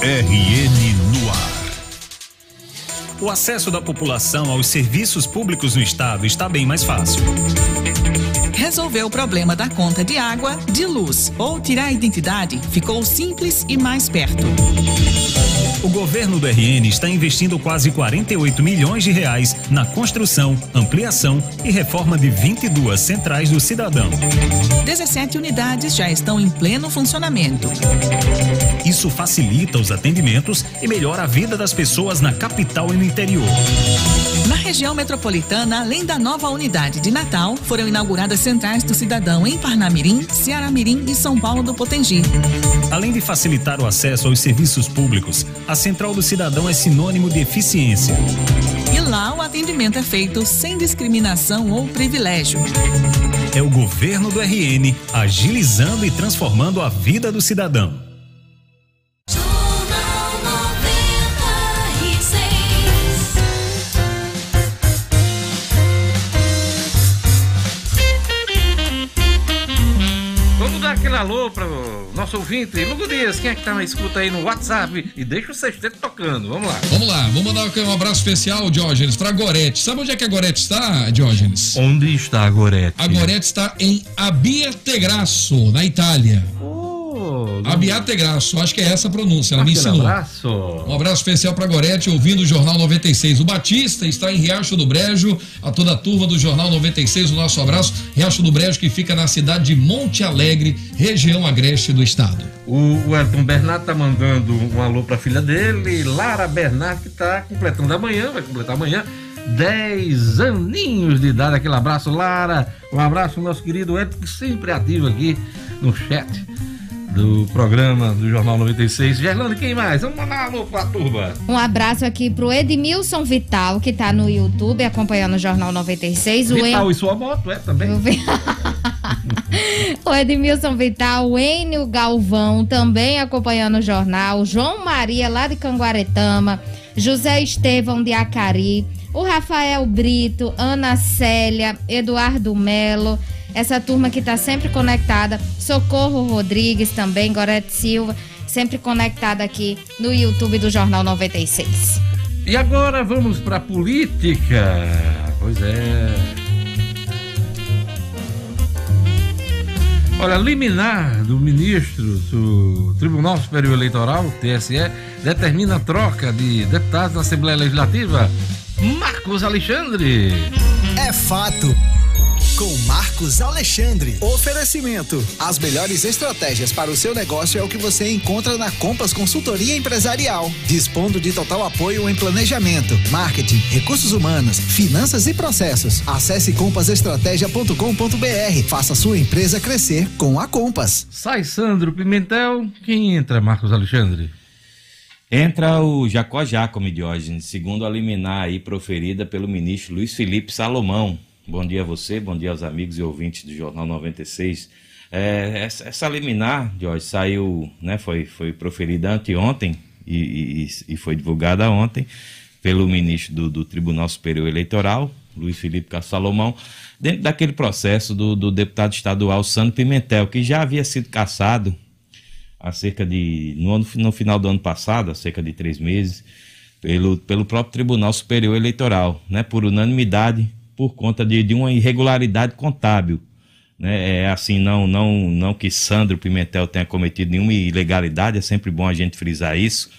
RN no ar.
O acesso da população aos serviços públicos no estado está bem mais fácil.
Resolver o problema da conta de água, de luz ou tirar a identidade ficou simples e mais perto.
O governo do RN está investindo quase 48 milhões de reais na construção, ampliação e reforma de 22 centrais do cidadão.
17 unidades já estão em pleno funcionamento.
Isso facilita os atendimentos e melhora a vida das pessoas na capital e no interior.
Na região metropolitana, além da nova unidade de Natal, foram inauguradas centrais do cidadão em Parnamirim, Ceará-Mirim e São Paulo do Potengi.
Além de facilitar o acesso aos serviços públicos, a Central do Cidadão é sinônimo de eficiência.
E lá o atendimento é feito sem discriminação ou privilégio.
É o governo do RN agilizando e transformando a vida do cidadão.
Alô para o nosso ouvinte. Lugo Dias, quem é que tá na escuta aí no WhatsApp? E deixa o sexteto tocando. Vamos lá.
Vamos lá, vamos mandar um abraço especial, Diógenes, para Gorete. Sabe onde é que a Gorete está, Diógenes?
Onde está a Gorete?
A Gorete está em Abbiategrasso, na Itália. Abbiategrasso, acho que é essa a pronúncia, ela me
Aquele
ensinou.
abraço.
Um abraço especial para Gorete, ouvindo o Jornal 96. O Batista está em Riacho do Brejo, a toda a turma do Jornal 96, o nosso abraço. Riacho do Brejo, que fica na cidade de Monte Alegre, região agreste do estado.
O, o Elton Bernardo tá mandando um alô pra filha dele, Lara Bernardo, que tá completando amanhã, vai completar amanhã. 10 aninhos de idade, aquele abraço, Lara. Um abraço nosso querido Edson, que sempre ativo aqui no chat do programa do Jornal 96. Gerlando, quem mais? Vamos mandar um alô pra turma.
Um abraço aqui pro Edmilson Vital, que tá no YouTube acompanhando o Jornal 96. O
Vital
En-
e sua moto, é também.
Vi- o Edmilson Vital, o Enio Galvão também acompanhando o jornal, João Maria lá de Canguaretama, José Estevão de Acari, o Rafael Brito, Ana Célia, Eduardo Melo, essa turma que está sempre conectada, Socorro Rodrigues também, Gorete Silva, sempre conectada aqui no YouTube do Jornal 96.
E agora vamos pra política. Pois é. Olha, liminar do ministro do Tribunal Superior Eleitoral, TSE, determina a troca de deputados da Assembleia Legislativa. Marcos Alexandre.
É fato. Com Marcos Alexandre. Oferecimento. As melhores estratégias para o seu negócio é o que você encontra na Compass Consultoria Empresarial. Dispondo de total apoio em planejamento, marketing, recursos humanos, finanças e processos. Acesse compassestratégia.com.br. Faça sua empresa crescer com a Compass.
Sai Sandro Pimentel. Quem entra, Marcos Alexandre?
Entra o Jacó Jacome Diógenes, segundo a liminar aí proferida pelo ministro Luiz Felipe Salomão. Bom dia a você, bom dia aos amigos e ouvintes do Jornal 96. É, essa, essa liminar, Diógenes, saiu, né, foi, foi proferida anteontem e, e, e foi divulgada ontem pelo ministro do, do Tribunal Superior Eleitoral, Luiz Felipe Salomão, dentro daquele processo do, do deputado estadual Sandro Pimentel, que já havia sido cassado há cerca de. No, ano, no final do ano passado, há cerca de três meses, pelo, pelo próprio Tribunal Superior Eleitoral, né, por unanimidade, por conta de, de uma irregularidade contábil. Né? É assim, não, não, não que Sandro Pimentel tenha cometido nenhuma ilegalidade, é sempre bom a gente frisar isso.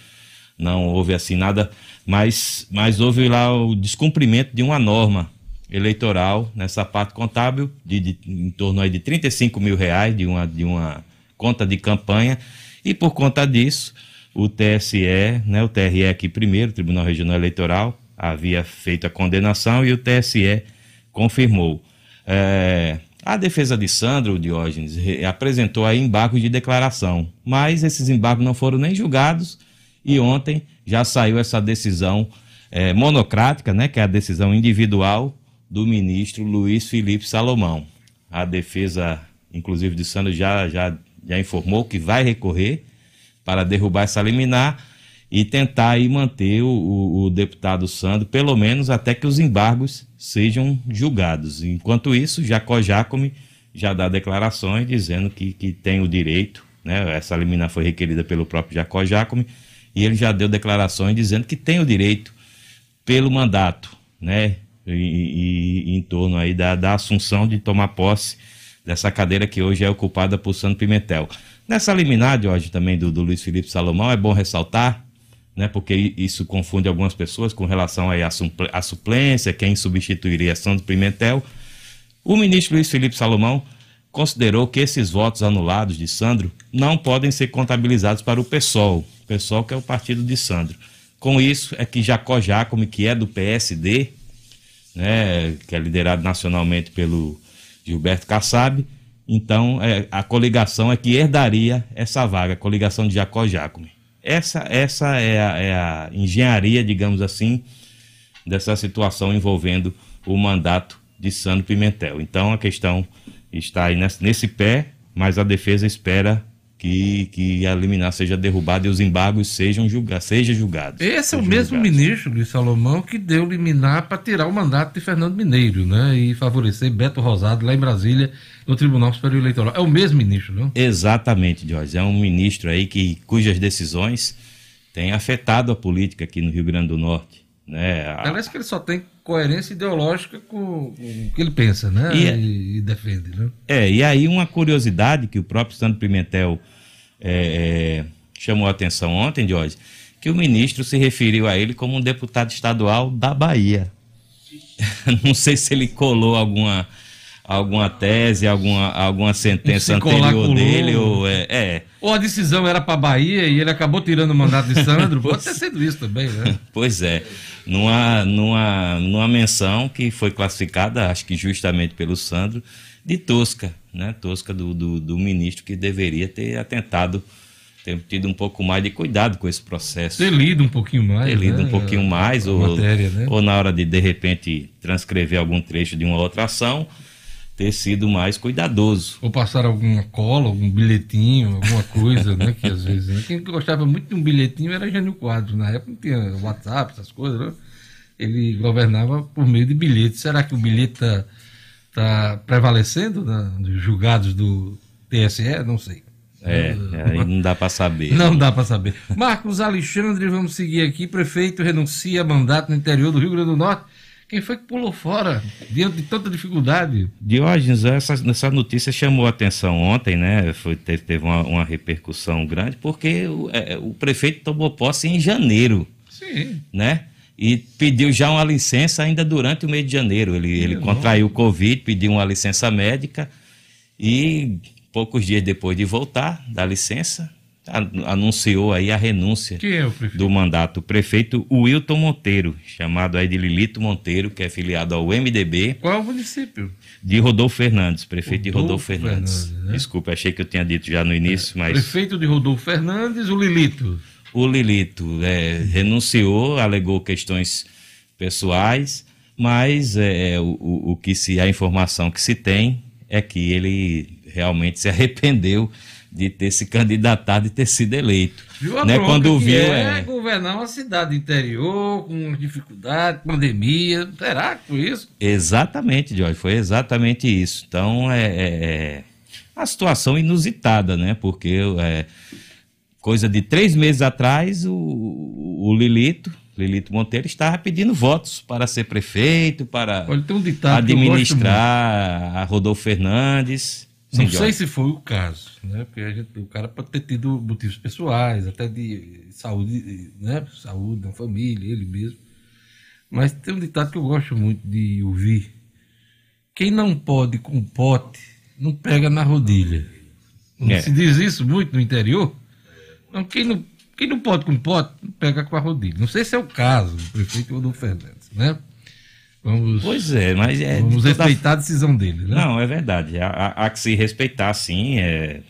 não houve assim nada, mas, mas houve lá o descumprimento de uma norma eleitoral nessa parte contábil de, de, em torno aí de 35 mil reais de uma, de uma conta de campanha e por conta disso o TSE, né, o TRE aqui primeiro, Tribunal Regional Eleitoral, havia feito a condenação e o TSE confirmou. É, a defesa de Sandro Diógenes apresentou aí embargos de declaração, mas esses embargos não foram nem julgados e ontem já saiu essa decisão é, monocrática, né, que é a decisão individual do ministro Luiz Felipe Salomão. A defesa, inclusive de Sandro, já, já, já informou que vai recorrer para derrubar essa liminar e tentar aí manter o, o, o, deputado Sandro, pelo menos até que os embargos sejam julgados. Enquanto isso, Jacó Jacome já dá declarações dizendo que, que tem o direito, né? essa liminar foi requerida pelo próprio Jacó Jacome, e ele já deu declarações dizendo que tem o direito pelo mandato, né? E, e, em torno aí da, da assunção de tomar posse dessa cadeira que hoje é ocupada por Sandro Pimentel. Nessa liminar de hoje também do, do Luiz Felipe Salomão, é bom ressaltar né, porque isso confunde algumas pessoas com relação aí à suplência, quem substituiria Sandro Pimentel. O ministro Luiz Felipe Salomão considerou que esses votos anulados de Sandro não podem ser contabilizados para o PSOL, PSOL que é o partido de Sandro. Com isso é que Jacó Jacome, que é do PSD, né, que é liderado nacionalmente pelo Gilberto Kassab, então é, a coligação é que herdaria essa vaga, a coligação de Jacó Jacome. Essa, essa é, a, é a engenharia, digamos assim, dessa situação envolvendo o mandato de Sandro Pimentel. Então a questão está aí nesse, nesse pé, mas a defesa espera que, que a liminar seja derrubada e os embargos sejam julga, seja julgados.
Esse é o mesmo julgados. ministro, Luiz Salomão, que deu liminar para tirar o mandato de Fernando Mineiro, né? E favorecer Beto Rosado lá em Brasília, no Tribunal Superior Eleitoral. É o mesmo ministro, não?
Exatamente, Jorge. É um ministro aí que, cujas decisões têm afetado a política aqui no Rio Grande do Norte. Né?
Parece que ele só tem coerência ideológica com o que ele pensa, né? E, e, e defende, né?
É, e aí uma curiosidade que o próprio Sandro Pimentel é, é, chamou a atenção ontem, Jorge, que o ministro se referiu a ele como um deputado estadual da Bahia. Não sei se ele colou alguma alguma tese, alguma, alguma sentença anterior dele, ou é, é,
Ou a decisão era para Bahia e ele acabou tirando o mandato de Sandro. Pode ter sido isso também, né?
Pois é. Numa, numa, numa menção que foi classificada, acho que justamente pelo Sandro, de tosca, né? Tosca do, do, do ministro que deveria ter atentado ter tido um pouco mais de cuidado com esse processo.
Ter lido um pouquinho mais.
Ter lido né? um pouquinho mais, ou, matéria, né? ou na hora de, de repente, transcrever algum trecho de uma outra ação, ter sido mais cuidadoso.
Ou passar alguma cola, algum bilhetinho, alguma coisa, né? Que às vezes. Né? Quem gostava muito de um bilhetinho era Jânio Quadros. Na época não tinha WhatsApp, essas coisas, né? Ele governava por meio de bilhetes. Será que o bilhete está tá prevalecendo né, nos julgados do TSE? Não sei.
É, aí não dá para saber.
Não dá para saber. Marcos Alexandre, vamos seguir aqui. Prefeito renuncia a mandato no interior do Rio Grande do Norte quem foi que pulou fora diante de tanta dificuldade?
Diógenes, essa, essa notícia chamou a atenção ontem, né? Foi, teve, teve uma, uma repercussão grande, porque o, é, o prefeito tomou posse em janeiro. Sim. Né? E pediu já uma licença ainda durante o mês de janeiro. Ele, ele contraiu o Covid, pediu uma licença médica e poucos dias depois de voltar da licença, anunciou aí a renúncia
é
do mandato. O prefeito Wilton Monteiro, chamado aí de Lilito Monteiro, que é filiado ao MDB.
Qual é o município?
De Rodolfo Fernandes, prefeito Rodolfo de Rodolfo Fernandes. Fernandes né? Desculpa, achei que eu tinha dito já no início, mas...
Prefeito de Rodolfo Fernandes, o Lilito.
O Lilito é, renunciou, alegou questões pessoais, mas é, é o, o que se a informação que se tem é que ele realmente se arrependeu de ter se candidatado e ter sido eleito.
Viu a né? Quando viu é, é governar uma cidade interior com dificuldade, pandemia, será que foi isso?
Exatamente, Jorge, foi exatamente isso. Então é, é, é uma situação inusitada, né? Porque é, coisa de três meses atrás o, o Lilito Lilito Monteiro estava pedindo votos para ser prefeito, para
Olha, um
administrar a Rodolfo Fernandes
Não sei se foi o caso, né? Porque gente, o cara pode ter tido motivos pessoais, até de saúde, né? Saúde da família, ele mesmo. Mas tem um ditado que eu gosto muito de ouvir. Quem não pode com pote, não pega na rodilha. Não
É.
se diz isso muito no interior? Não, quem, não, quem não pode com pote, não pega com a rodilha. Não sei se é o caso do prefeito Rodolfo Fernandes, né? Vamos,
Pois é, mas é.
vamos
toda-
respeitar a decisão dele, né?
Não, é verdade. Há, há- que se respeitar, sim. É...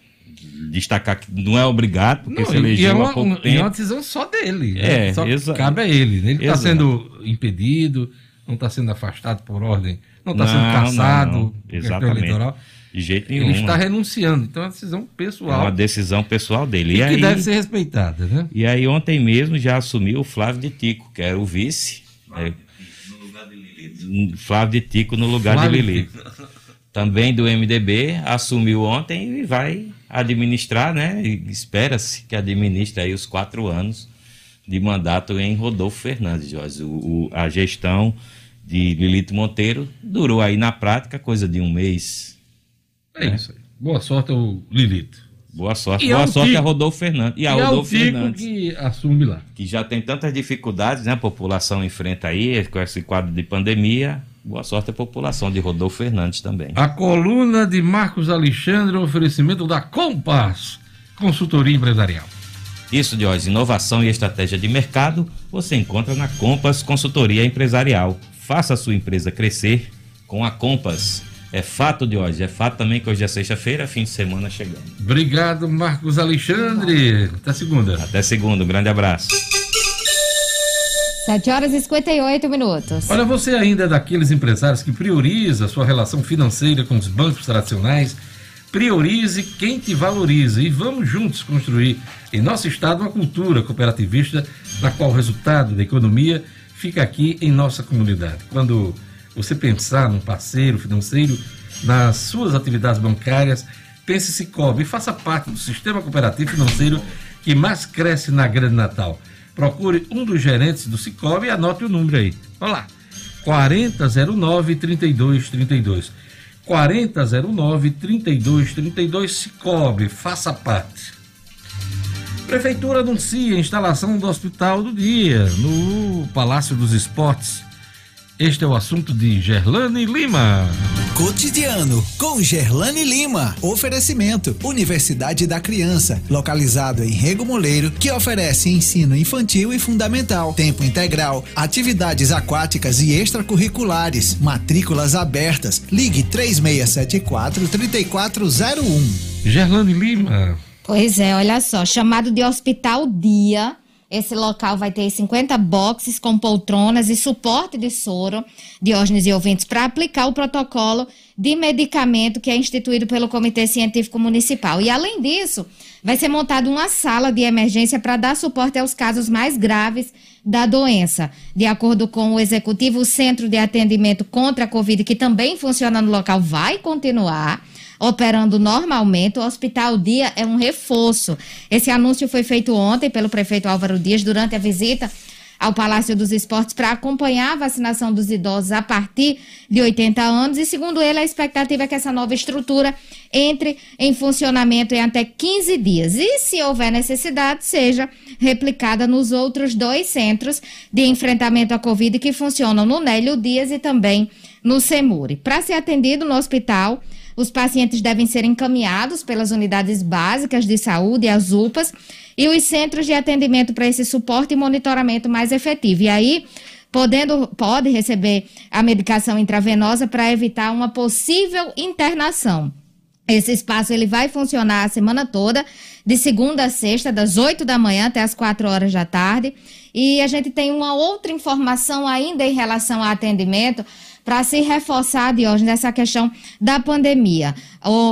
Destacar que não é obrigado, porque
Não,
se
e- e
elegeu
é uma,
há pouco
e é uma decisão só dele. né?
É,
só
exa-
cabe a ele. né? Ele está sendo impedido, não está sendo afastado por ordem, não está sendo caçado
não, não. Exatamente.
eleitoral.
De jeito
Ele
nenhum.
está renunciando. Então é uma decisão
É
pessoal
uma decisão pessoal dele.
e,
E,
que
aí,
deve ser respeitada. Né?
e aí ontem mesmo já assumiu o Flávio de Tico, que era o vice. né? Flávio de Tico no lugar
Flávio
de Lili. Também do MDB, assumiu ontem e vai administrar, né? Espera-se que administre aí os quatro anos de mandato em Rodolfo Fernandes, Jorge. O, o- a gestão de Lilito Monteiro durou aí na prática coisa de um mês.
É isso aí. Boa sorte ao Lilito.
Boa sorte.
E
Boa
ao
sorte a Rodolfo Fernandes. E a
e ao
Rodolfo
Tico
Fernandes.
que assume lá.
que já tem tantas dificuldades, né? A população enfrenta aí, com esse quadro de pandemia. Boa sorte à população de Rodolfo Fernandes também.
A coluna de Marcos Alexandre, oferecimento da Compass, consultoria empresarial.
Isso, Jorge, inovação e estratégia de mercado você encontra na Compass Consultoria Empresarial. Faça a sua empresa crescer com a Compass. É fato de hoje, é fato também que hoje é sexta-feira, fim de semana chegando.
Obrigado, Marcos Alexandre. Até segunda.
Até segunda, um grande abraço.
7 horas e 58 minutos.
Olha, você ainda é daqueles empresários que prioriza a sua relação financeira com os bancos tradicionais? Priorize quem te valoriza e vamos juntos construir em nosso estado uma cultura cooperativista na qual o resultado da economia fica aqui em nossa comunidade. Quando você pensar num parceiro financeiro nas suas atividades bancárias, pense Cicobi e faça parte do sistema cooperativo financeiro que mais cresce na Grande Natal. Procure um dos gerentes do Cicobi e anote o número aí. Olha lá. 4009-3232. 4009-3232 Cicobi. Faça parte. Prefeitura anuncia a instalação do Hospital do Dia no Palácio dos Esportes. Este é o assunto de Gerlane Lima.
Cotidiano com Gerlane Lima. Oferecimento: Universidade da Criança, localizado em Rego Moleiro, que oferece ensino infantil e fundamental, tempo integral, atividades aquáticas e extracurriculares, matrículas abertas. Ligue 3674 3401.
Gerlane Lima.
Pois é, olha só, chamado de Hospital Dia. Esse local vai ter 50 boxes com poltronas e suporte de soro, Diógenes e ouvintes, para aplicar o protocolo de medicamento que é instituído pelo Comitê Científico Municipal. E, além disso, vai ser montada uma sala de emergência para dar suporte aos casos mais graves da doença. De acordo com o executivo, o Centro de Atendimento contra a Covid, que também funciona no local, vai continuar operando normalmente. O Hospital Dia é um reforço. Esse anúncio foi feito ontem pelo prefeito Álvaro Dias durante a visita ao Palácio dos Esportes para acompanhar a vacinação dos idosos a partir de 80 anos. E, segundo ele, a expectativa é que essa nova estrutura entre em funcionamento em até 15 dias. E, se houver necessidade, seja replicada nos outros dois centros de enfrentamento à Covid que funcionam no Nélio Dias e também no Semuri. Para ser atendido no hospital, os pacientes devem ser encaminhados pelas unidades básicas de saúde, as UPAs, e os centros de atendimento para esse suporte e monitoramento mais efetivo. E aí, podendo, pode receber a medicação intravenosa para evitar uma possível internação. Esse espaço ele vai funcionar a semana toda, de segunda a sexta, das 8 da manhã até as 4 horas da tarde. E a gente tem uma outra informação ainda em relação ao atendimento para se reforçar, Diógenes, nessa questão da pandemia.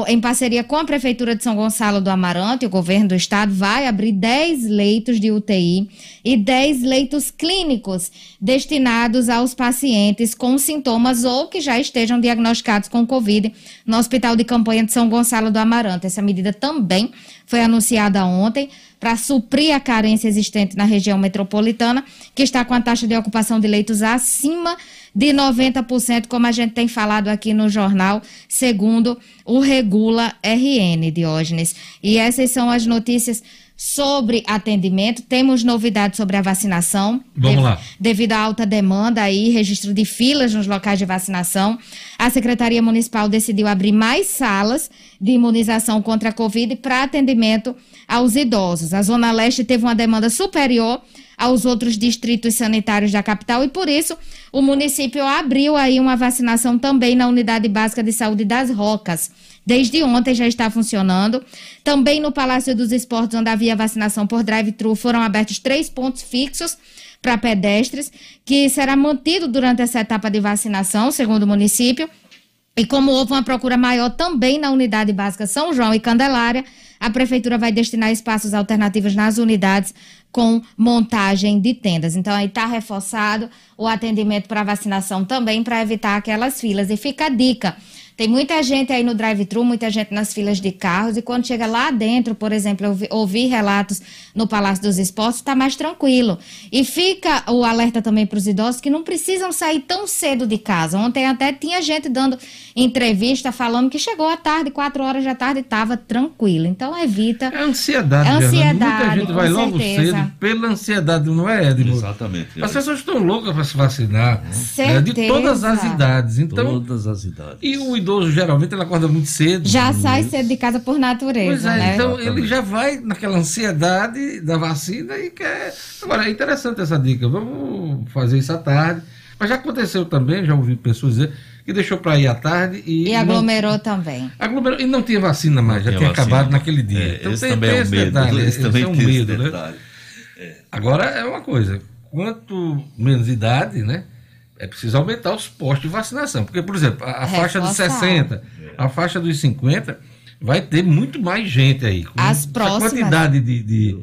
Em parceria com a Prefeitura de São Gonçalo do Amarante, o governo do estado vai abrir 10 leitos de UTI e 10 leitos clínicos destinados aos pacientes com sintomas ou que já estejam diagnosticados com Covid no Hospital de Campanha de São Gonçalo do Amarante. Essa medida também foi anunciada ontem para suprir a carência existente na região metropolitana, que está com a taxa de ocupação de leitos acima de 90%, como a gente tem falado aqui no jornal, segundo o Regula RN, Diógenes. E essas são as notícias sobre atendimento. Temos novidades sobre a vacinação.
Vamos lá.
Devido à alta demanda aí, registro de filas nos locais de vacinação, a Secretaria Municipal decidiu abrir mais salas de imunização contra a Covid para atendimento aos idosos. A Zona Leste teve uma demanda superior aos outros distritos sanitários da capital e por isso o município abriu aí uma vacinação também na Unidade Básica de Saúde das Rocas. Desde ontem já está funcionando. Também no Palácio dos Esportes, onde havia vacinação por drive-thru, foram abertos três pontos fixos para pedestres, que será mantido durante essa etapa de vacinação, segundo o município. E como houve uma procura maior também na unidade básica São João e Candelária, a prefeitura vai destinar espaços alternativos nas unidades com montagem de tendas. Então aí está reforçado o atendimento para vacinação também para evitar aquelas filas. E fica a dica. Tem muita gente aí no drive-thru, muita gente nas filas de carros, e quando chega lá dentro, por exemplo, eu ouvi, ouvi relatos no Palácio dos Esportes, está mais tranquilo. E fica o alerta também para os idosos que não precisam sair tão cedo de casa. Ontem até tinha gente dando entrevista falando que chegou à tarde, quatro horas da tarde, estava tranquilo. Então evita.
É ansiedade,
É ansiedade,
Muita gente vai logo
certeza.
cedo pela ansiedade, não é, Edmo?
Exatamente.
As pessoas estão loucas para se vacinar. né, de
Certeza.
todas as idades. Então,
Todas as idades.
e o idoso geralmente ele acorda muito cedo.
Já sai cedo de casa por natureza,
Pois é,
né?
então ele já vai naquela ansiedade da vacina e quer. Agora, é interessante essa dica. Vamos fazer isso à tarde. Mas já aconteceu também, já ouvi pessoas dizer que deixou para ir à tarde e.
E
não-
aglomerou também.
aglomerou- e não tinha vacina mais, já
Tinha
tinha
vacina.
acabado naquele dia.
É,
então
esse
tem,
também
tem
é um
esse
medo,
detalhe.
esse
Esse
também
é um medo, né?
detalhe.
Agora é uma coisa, quanto menos idade, né? É preciso aumentar os postos de vacinação. Porque, por exemplo, a, a faixa dos
Reforçar.
60, a faixa dos 50, vai ter muito mais gente aí. Com
As próximas.
quantidade de, de,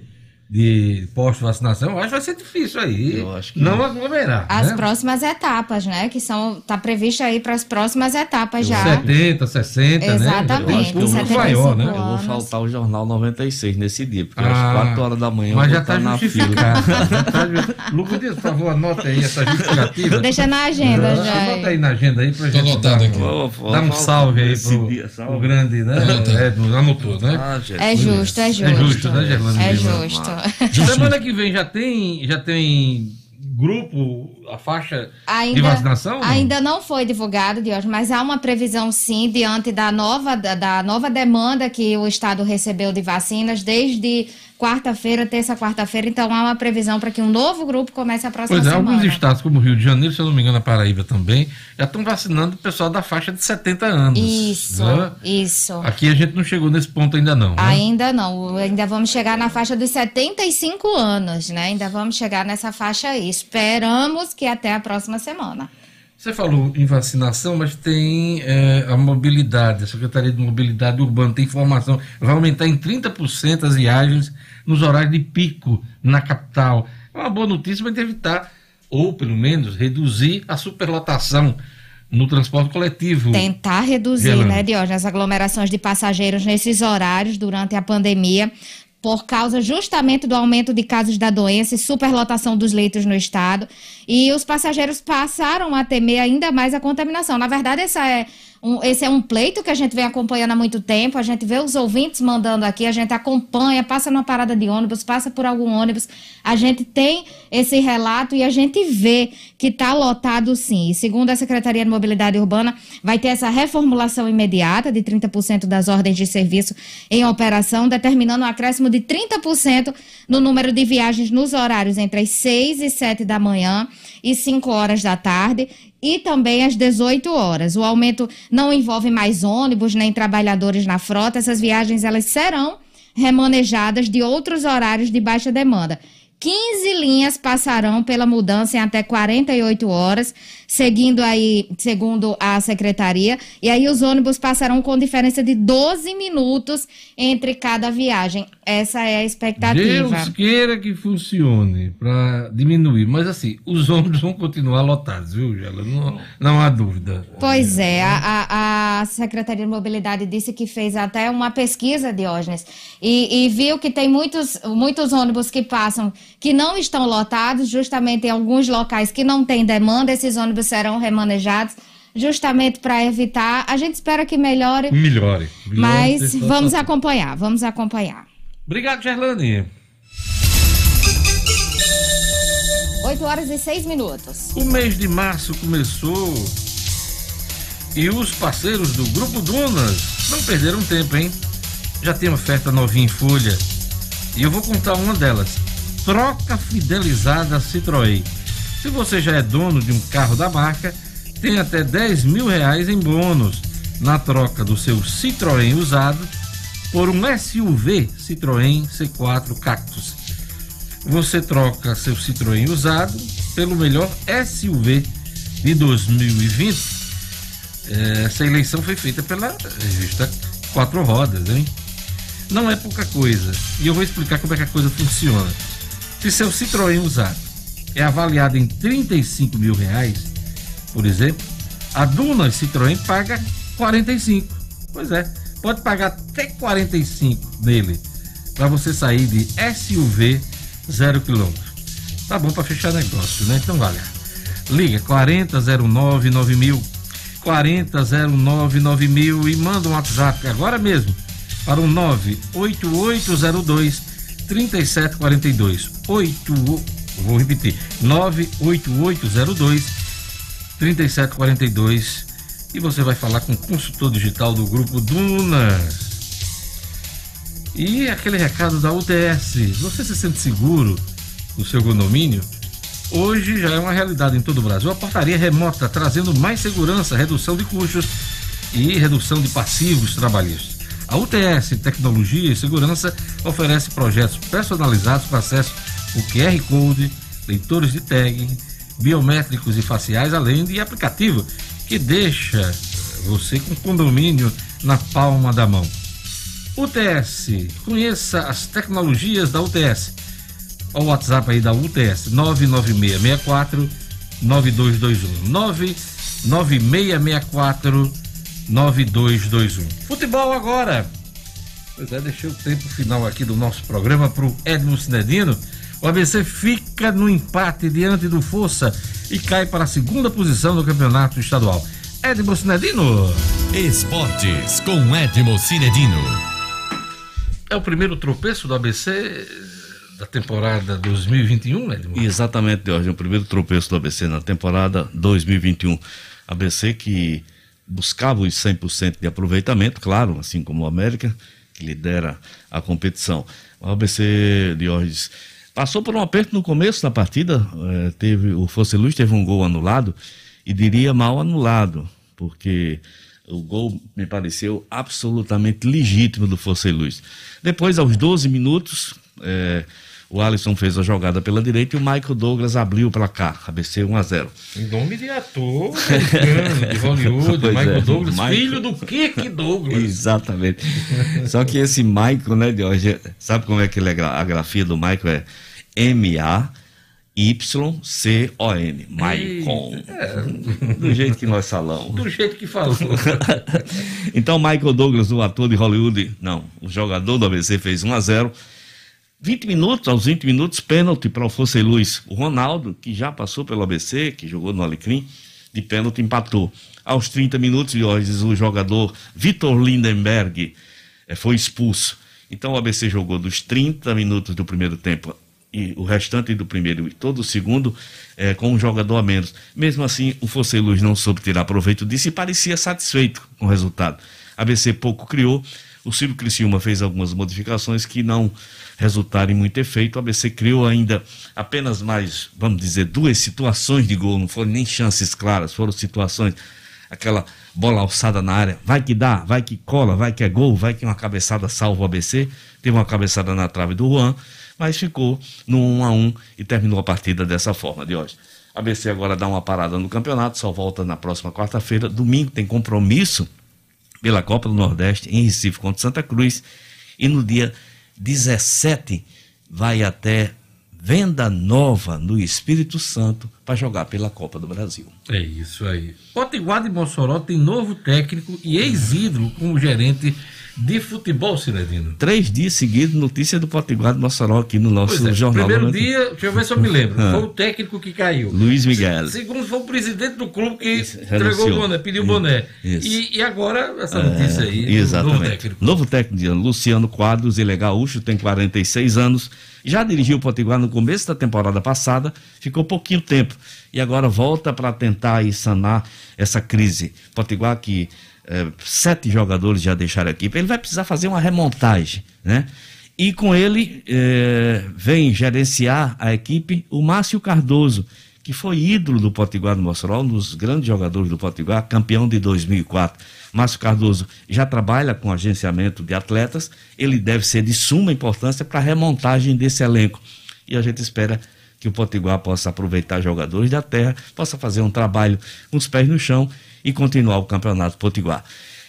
de postos de vacinação, eu acho que vai ser difícil aí.
Eu acho que-
não aglomerar.
As
né?
próximas etapas, né? Que são. Tá previsto aí para as próximas etapas já.
70, 60,
Exatamente,
né? Público
75
maior, né?
Eu vou faltar o Jornal 96 nesse dia, porque
Ah,
às 4 horas da manhã
Mas
eu
já
vou
está
estar na fila.
justificado. já tá Lucas Dias, por favor, anota aí essa justificativa.
Deixa na agenda
Não,
já.
Anota aí na agenda aí pra
Tô
gente dar,
aqui.
Vou- vou
dar um salve aí pro,
dia, salve.
pro grande, né? É, não anotou, né?
Ah.
É justo, é justo.
É justo, né, Gerlane
É justo.
Semana que vem já tem, já tem grupo, a faixa de
Ainda,
vacinação? ou não?
ainda não foi divulgado, Dios, mas há uma previsão sim diante da nova, da, da nova demanda que o Estado recebeu de vacinas desde quarta-feira, terça, quarta-feira. Então há uma previsão para que um novo grupo comece a próxima
Pois é,
semana.
alguns estados, como o Rio de Janeiro, se eu não me engano, a Paraíba também, já estão vacinando o pessoal da faixa de 70 anos.
Isso,
né?
isso.
Aqui a gente não chegou nesse ponto ainda não. né?
Ainda não, ainda vamos chegar na faixa dos 75 anos, né? Ainda vamos chegar nessa faixa aí. Esperamos que até a próxima semana.
Você falou em vacinação, mas tem é, a mobilidade, a Secretaria de Mobilidade Urbana tem informação, vai aumentar em 30% as viagens nos horários de pico na capital. É uma boa notícia, mas evitar, ou pelo menos reduzir a superlotação no transporte coletivo.
Tentar reduzir,
Gelane.
né, Diógenes, as aglomerações de passageiros nesses horários durante a pandemia, por causa justamente do aumento de casos da doença e superlotação dos leitos no estado. E os passageiros passaram a temer ainda mais a contaminação. Na verdade, essa é um, esse é um pleito que a gente vem acompanhando há muito tempo. A gente vê os ouvintes mandando aqui, a gente acompanha, passa numa parada de ônibus, passa por algum ônibus. A gente tem esse relato e a gente vê que está lotado sim. E segundo a Secretaria de Mobilidade Urbana, vai ter essa reformulação imediata de 30% das ordens de serviço em operação, determinando um acréscimo de 30% no número de viagens nos horários entre as 6 e 7 da manhã e 5 horas da tarde e também às 18 horas. O aumento não envolve mais ônibus nem trabalhadores na frota. Essas viagens elas serão remanejadas de outros horários de baixa demanda. 15 linhas passarão pela mudança em até 48 horas, seguindo aí, segundo a secretaria. E aí os ônibus passarão com diferença de 12 minutos entre cada viagem. Essa é a expectativa.
Deus queira que funcione para diminuir. Mas assim, os ônibus vão continuar lotados, viu, Gela? Não, não há dúvida.
Pois é, a, a, Secretaria de Mobilidade disse que fez até uma pesquisa, Diógenes, e, e viu que tem muitos, muitos ônibus que passam que não estão lotados, justamente em alguns locais que não tem demanda, esses ônibus serão remanejados justamente para evitar. A gente espera que melhore.
Melhore. melhore
mas vamos acompanhar, vamos acompanhar.
Obrigado, Gerlane.
8 horas e 6 minutos.
O mês de março começou e os parceiros do Grupo Dunas não perderam tempo, hein? Já tem oferta novinha em folha. E eu vou contar uma delas. Troca fidelizada Citroën. Se você já é dono de um carro da marca, tem até 10 mil reais em bônus na troca do seu Citroën usado por um SUV Citroën C4 Cactus. Você troca seu Citroën usado pelo melhor SUV de 2020. Essa eleição foi feita pela revista Quatro Rodas, hein? Não é pouca coisa. E eu vou explicar como é que a coisa funciona. Se seu Citroën usado é avaliado em 35 mil reais, por exemplo, a Duna Citroën paga 45. Pois é, pode pagar até 45 nele para você sair de SUV zero quilômetro. Tá bom para fechar negócio, né? Então vale. Liga 4009 9000 4009 9000 e manda um WhatsApp agora mesmo para o 98802 3742. 8 vou repetir. 98802 3742 e você vai falar com o consultor digital do grupo Dunas. E aquele recado da UTS, você se sente seguro no seu condomínio? Hoje já é uma realidade em todo o Brasil. A portaria remota trazendo mais segurança, redução de custos e redução de passivos trabalhistas. A UTS Tecnologia e Segurança oferece projetos personalizados com acesso ao QR Code, leitores de tag, biométricos e faciais, além de aplicativo que deixa você com condomínio na palma da mão. UTS, conheça as tecnologias da UTS. O WhatsApp aí da UTS 99664 9221 99664 9221. Futebol agora. Pois é, deixei o tempo final aqui do nosso programa para o Edmo Cinedino. O ABC fica no empate diante do Força e cai para a segunda posição no campeonato estadual. Edmo Cinedino.
Esportes com Edmo Cinedino.
É o primeiro tropeço do ABC da temporada 2021, Edmo?
Exatamente, Jorge. O primeiro tropeço do ABC na temporada 2021. ABC que buscava os 100% de aproveitamento, claro, assim como o América, que lidera a competição. O ABC de Orges passou por um aperto no começo da partida, eh, teve o Fosse Luz teve um gol anulado, e diria mal anulado, porque o gol me pareceu absolutamente legítimo do Fosse Luz. Depois, aos 12 minutos, eh, o Alisson fez a jogada pela direita e o Michael Douglas abriu o placar, ABC 1 a 0
Em nome de ator americano, de Hollywood,
Pois
Michael
é,
Douglas,
Michael.
filho do Kirk Douglas.
Exatamente. Só que esse Michael, né, Jorge, sabe como é que ele é a grafia do Michael é M-A-Y-C-O-N. Maicon. Do jeito que nós falamos.
Do jeito que falou.
então, Michael Douglas, o ator de Hollywood, não, o jogador do ABC fez 1 a 0 20 minutos, aos 20 minutos, pênalti para o Fosse Luz. O Ronaldo, que já passou pelo ABC, que jogou no Alecrim, de pênalti empatou. Aos 30 minutos, Jorge, o jogador Vitor Lindenberg eh, foi expulso. Então o ABC jogou dos 30 minutos do primeiro tempo e o restante do primeiro e todo o segundo eh, com um jogador a menos. Mesmo assim, o Fosse Luz não soube tirar proveito disso e parecia satisfeito com o resultado. ABC pouco criou, o Ciro Criciúma fez algumas modificações que não resultaram em muito efeito. O ABC criou ainda apenas mais, vamos dizer, duas situações de gol, não foram nem chances claras, foram situações, aquela bola alçada na área, vai que dá, vai que cola, vai que é gol, vai que uma cabeçada salva o ABC. Teve uma cabeçada na trave do Juan, mas ficou no 1 a 1 e terminou a partida dessa forma de hoje. ABC agora dá uma parada no campeonato, só volta na próxima quarta-feira. Domingo tem compromisso pela Copa do Nordeste em Recife contra Santa Cruz. E no dia 17 vai até Venda Nova, no Espírito Santo, para jogar pela Copa do Brasil.
É isso aí. Potiguar de Mossoró tem novo técnico e ex-ídolo como gerente de futebol, Cinedino.
Três dias seguidos, notícia do Potiguar de Mossoró aqui no nosso
é,
jornal.
Primeiro dia, deixa eu ver se eu me lembro,
Ah.
foi o técnico que caiu.
Luiz Miguel.
Segundo, foi o presidente do clube que entregou
renunciou.
o boné, pediu o boné.
Isso.
E, e agora, essa notícia
É,
aí, do
Exatamente.
novo técnico.
Novo técnico, Luciano Quadros, ele é gaúcho, tem 46 anos. Já dirigiu o Potiguar no começo da temporada passada, ficou pouquinho tempo. E agora volta para tentar sanar essa crise. Potiguar que eh, sete jogadores já deixaram a equipe, ele vai precisar fazer uma remontagem, né? E com ele eh, vem gerenciar a equipe o Márcio Cardoso, que foi ídolo do Potiguar no Mossoró, um dos grandes jogadores do Potiguar, campeão de 2004. Márcio Cardoso já trabalha com agenciamento de atletas, ele deve ser de suma importância para a remontagem desse elenco. E a gente espera que o Potiguar possa aproveitar jogadores da terra, possa fazer um trabalho com os pés no chão e continuar o campeonato Potiguar.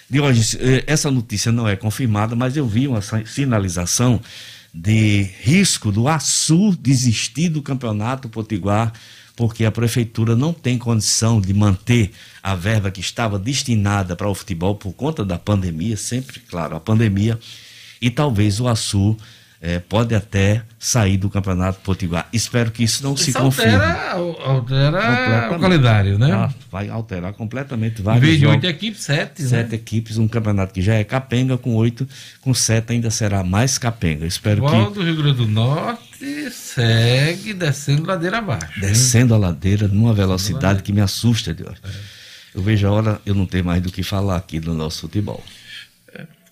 De hoje, eh, essa notícia não é confirmada, mas eu vi uma sinalização de risco do Açu desistir do campeonato Potiguar, porque a prefeitura não tem condição de manter a verba que estava destinada para o futebol por conta da pandemia, sempre, claro, a pandemia, e talvez o Açu eh, pode até sair do campeonato Potiguar. Espero que isso não se
Isso
confirme.
altera, altera o calendário, né?
Ah, vai alterar completamente
Em vez de oito equipes, sete. né?
Sete equipes, um campeonato que já é capenga com oito, com sete ainda será mais capenga. Espero
Qual
que
do Rio Grande do Norte segue descendo ladeira abaixo. né?
descendo a ladeira numa velocidade que me assusta, Deus. Eu vejo a hora, eu não tenho mais do que falar aqui no nosso futebol.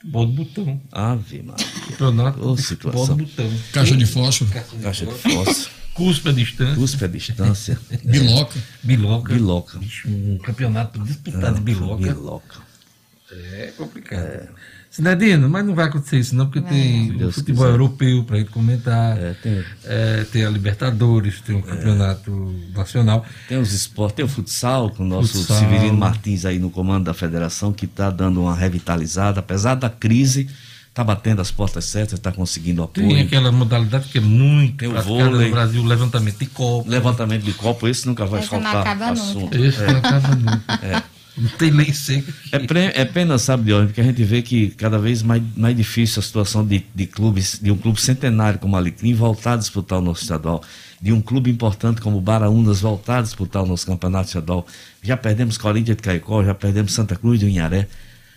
Futebol do botão.
Ave Maria.
Campeonato
Ô, situação.
do botão.
Caixa de fósforo.
Caixa de fósforo.
Cuspe a distância.
Cuspe a distância.
Biloca.
Biloca.
Biloca.
Bicho, Um campeonato disputado de biloca.
Biloca.
É complicado. Sinedino, mas não vai acontecer isso não, porque tem o
Deus
futebol
quiser.
europeu para gente comentar.
É, tem-
É, tem a Libertadores, tem o campeonato nacional.
Tem os esportes, tem o futsal, com o nosso
Futsal.
Severino Martins aí no comando da federação, que está dando uma revitalizada, apesar da crise, está batendo as portas certas, está conseguindo apoio.
Tem aquela modalidade que é muito
Tem o vôlei.
no Brasil, o levantamento de copo.
Levantamento de copo, esse nunca vai
não
faltar
acaba nunca.
assunto.
Esse não acaba nunca.
É.
Não tem lei seca.
É, pre- é pena, sabe, Diógenes, porque a gente vê que cada vez mais, mais difícil a situação de, de clubes, de um clube centenário como o Alecrim voltar a disputar o nosso estadual, de um clube importante como o Baraunas voltar a disputar o nosso campeonato estadual. Já perdemos Corinthians de Caicó, já perdemos Santa Cruz do Inharé.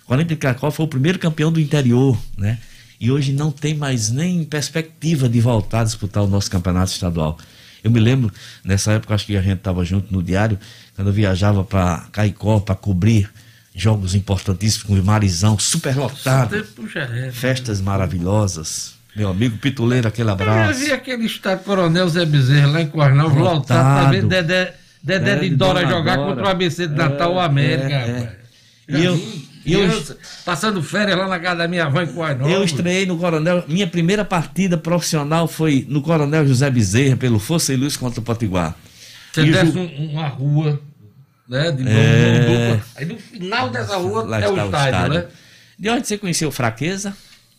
Corinthians de Caicó foi o primeiro campeão do interior, né? E hoje não tem mais nem perspectiva de voltar a disputar o nosso campeonato estadual. Eu me lembro, nessa época, acho que a gente estava junto no diário, quando eu viajava para Caicó para cobrir jogos importantíssimos com o Marizão, super lotado,
Tempo já é.
festas maravilhosas. Meu amigo Pituleiro, aquele
Eu já
abraço.
vi aquele estádio Coronel Zé Bezerra lá em Coarnal, lotado,
Lotado.
pra ver Dedé, Dedé de Dora jogar
Dora.
contra o ABC de Natal ou América,
é, é.
rapaz.
E eu, e eu,
passando férias lá na casa da minha avó em Coarnal.
eu estreiei no Coronel. Minha primeira partida profissional foi no Coronel José Bezerra, pelo Força e Luz contra o Potiguar.
Você
E
desce
Ju-
um- uma rua, né? De
É.
dupla. Aí no final dessa rua
Lá
é o
está
estádio, né?
De onde você conheceu Fraqueza?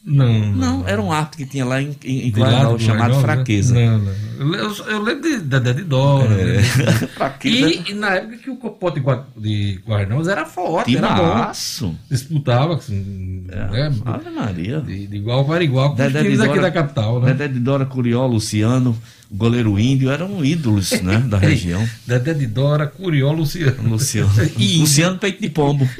Não,
Não, era um árbitro que tinha lá em, em,
De do
chamado
né?
Fraqueza.
Não, não. Eu, eu- lembro de Dedé de Dora.
É. Fraqueza.
E, e na época que o Copote de Gua- de Guarnãos era forte, era bom.
Timaço.
Disputava, assim, né?
Ave Maria.
De, de igual para igual com os
Dedé de
times aqui
Dora-
da capital, né?
Dedé de Dora, Curió, Luciano, o goleiro índio, eram ídolos né, da região.
Dedé de Dora, Curió, Luciano.
Luciano.
E-
Luciano Peito de Pombo.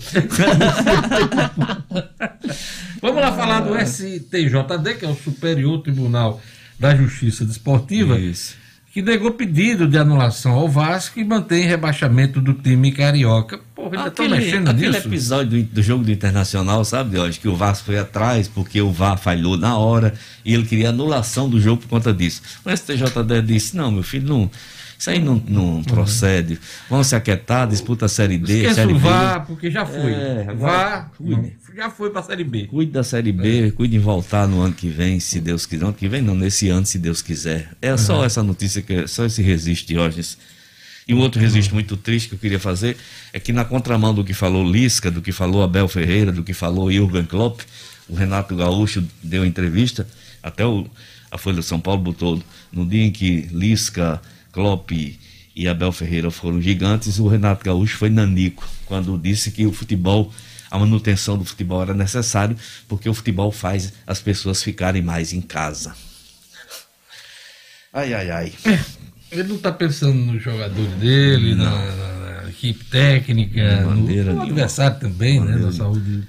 Vamos lá falar do STJD, que é o Superior Tribunal da Justiça Desportiva,
Isso.
Que negou pedido de anulação ao Vasco e mantém rebaixamento do time carioca. Porra, ainda estão
Aquele,
mexendo
aquele
nisso?
episódio do, do jogo do Internacional, sabe, Deus, que o Vasco foi atrás porque o VAR falhou na hora e ele queria anulação do jogo por conta disso. O STJD disse: não, meu filho, não. Isso aí não, não procede. Vão se aquietar, disputa a Série D,
Esqueça
Série B.
VAR, porque já foi.
É, cuide.
não, já foi para a Série B.
Cuide da Série B, cuide em voltar no ano que vem, se Deus quiser. Ano que vem não, nesse ano, se Deus quiser. É só essa notícia, que só esse resiste, Diógenes. E um outro registro muito triste que eu queria fazer é que na contramão do que falou Lisca, do que falou Abel Ferreira, do que falou Jürgen Klopp, o Renato Gaúcho deu entrevista, até o, a Folha de São Paulo botou no dia em que Lisca, Klopp e Abel Ferreira foram gigantes, o Renato Gaúcho foi nanico, quando disse que o futebol, a manutenção do futebol era necessário, porque o futebol faz as pessoas ficarem mais em casa. Ai, ai, ai.
Ele não está pensando no jogador dele, na, na- na equipe técnica, no, no adversário também, né? Na saúde.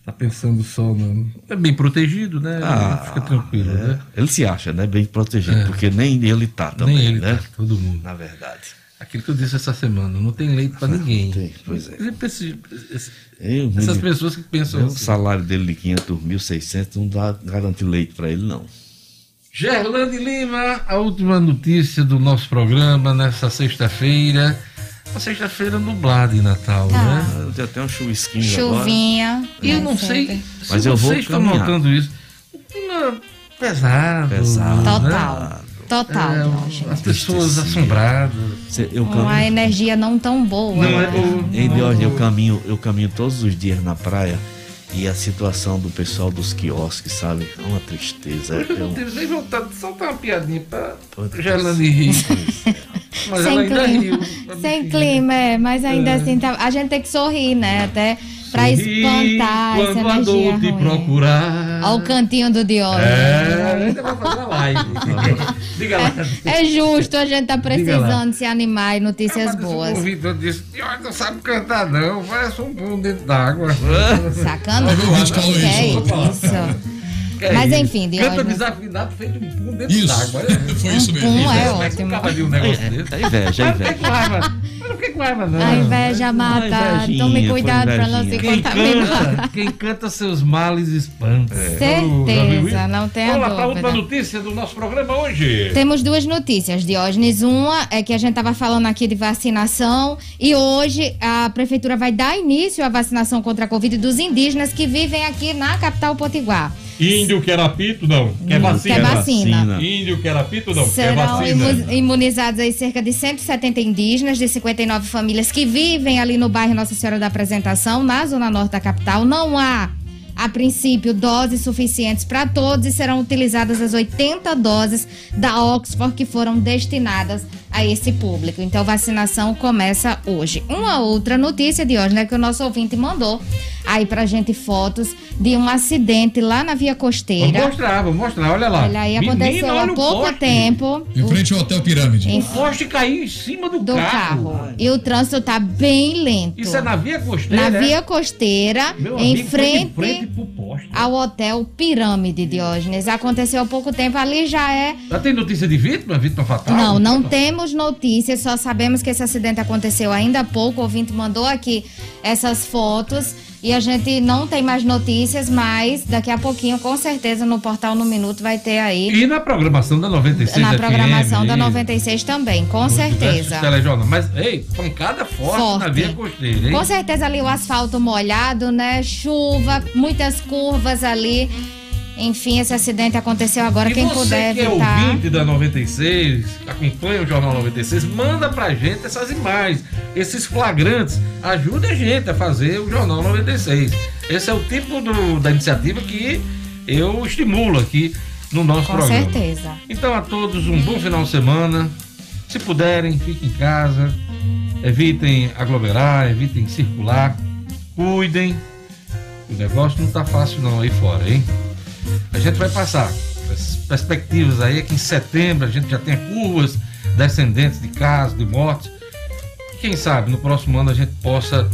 Está pensando só no. É bem protegido, né?
Ah,
Fica tranquilo,
é.
né?
Ele se acha, né? Bem protegido,
É.
porque nem ele tá também,
Nem ele,
né?
tá, todo mundo.
Na verdade.
Aquilo que eu disse essa semana, não tem leito para ninguém.
Tem, pois é.
Esse- esse-
Eu,
essas pessoas que pensam
o
assim.
salário dele de 500, 1.600 não dá garante leite para ele, não.
Gerlane Lima, a última notícia do nosso programa nessa sexta-feira. Uma sexta-feira nublada em Natal,
Tá.
né?
Já tem um chuvisquinho agora.
Chuvinha.
E eu
né,
não
sempre.
sei
Mas
se
eu vou
vocês estão
caminhar.
notando isso. Um clima pesado.
Pesado.
Total.
né?
Total,
É,
Diógenes.
as pessoas assombradas.
Cê- Eu
Uma
caminho,
energia não tão boa.
Não
né?
é o-
em Diógenes, eu caminho, eu caminho todos os dias na praia e a situação do pessoal dos quiosques, sabe? É uma tristeza.
Eu
É
não tive nem vontade de soltar uma piadinha pra
Putz.
Gerlane rir. Mas ela
Sem
ainda
clima.
riu.
Sem clima, é, mas ainda assim tá- a gente tem que sorrir, né? Até pra espantar essa
quando a
energia
dor te
ruim.
procurar.
Olha o cantinho do Diógenes.
É, ainda vai fazer uma live. Diga lá.
É justo, a gente tá precisando se animar e notícias boas.
O Vitor disse: "Diógenes não sabe cantar, não. Parece um pão dentro d'água.
Sacanagem.
Olha o vídeo falou
Que é
isso.
É
Mas
isso?
enfim,
Canta
Diógenes.
desafinado feito um pum dentro
Isso.
d'água.
Foi isso mesmo.
Pum é
é que
ótimo.
viu um negócio desse?
É inveja, é inveja.
não fiquei com raiva, não.
A inveja mata.
invejinha,
Tome cuidado pra não se.
Quem
contaminar.
canta, quem canta seus males espanta.
Certeza, não tenha
Vamos lá para a última
dúvida.
notícia do nosso programa hoje.
Temos duas notícias, Diógenes. Uma é que a gente estava falando aqui de vacinação e hoje a prefeitura vai dar início à vacinação contra a Covid dos indígenas que vivem aqui na capital Potiguar.
Índio quer apito, não. Quer vacina.
Quer vacina.
Índio quer apito, não. Quer
Serão
vacina.
imu- imunizados aí cerca de 170 indígenas de 59 famílias que vivem ali no bairro Nossa Senhora da Apresentação, na zona norte da capital. Não há, a princípio, doses suficientes para todos e serão utilizadas as 80 doses da Oxford que foram destinadas a esse público. Então, vacinação começa hoje. Uma outra notícia de hoje, né, que o nosso ouvinte mandou aí pra gente fotos de um acidente lá na Via
Vou
Costeira.
mostrar, vou mostrar, olha lá.
Olha aí,
Menino,
aconteceu
olha
há pouco
poste.
tempo.
Em frente ao Hotel Pirâmide.
Em
O poste caiu em cima do,
do
carro.
carro. E o trânsito tá bem lento.
Isso é na via costeira,
Na
é?
via costeira,
Meu
em
amigo,
frente,
frente pro poste.
ao hotel Pirâmide, Diógenes. Aconteceu há pouco tempo. Ali já é.
Já tem notícia de vítima? Vítima fatal?
Não, não temos notícias, só sabemos que esse acidente aconteceu ainda há pouco. O ouvinte mandou aqui essas fotos. E a gente não tem mais notícias, mas daqui a pouquinho, com certeza, no portal No Minuto vai ter aí.
E na programação da 96
na programação da
aí,
96 também, com certeza.
telejornais. Mas, ei, pancada forte, na
Forte.
via costeira, hein?
Com certeza ali o asfalto molhado, né? Chuva, muitas curvas ali. Enfim, esse acidente aconteceu agora.
E
Quem
você
puder
que é
evitar.
ouvinte da 96, que acompanha o Jornal 96, manda pra gente essas imagens, esses flagrantes. Ajude a gente a fazer o Jornal 96. Esse é o tipo do- da iniciativa que eu estimulo aqui no nosso
Com
programa.
certeza.
Então a todos um bom final de semana. Se puderem, fiquem em casa. Evitem aglomerar, evitem circular. Cuidem. O negócio não tá fácil não aí fora, hein? A gente vai passar. As perspectivas aí é que em setembro a gente já tenha curvas descendentes de casos, de mortes. Quem sabe no próximo ano a gente possa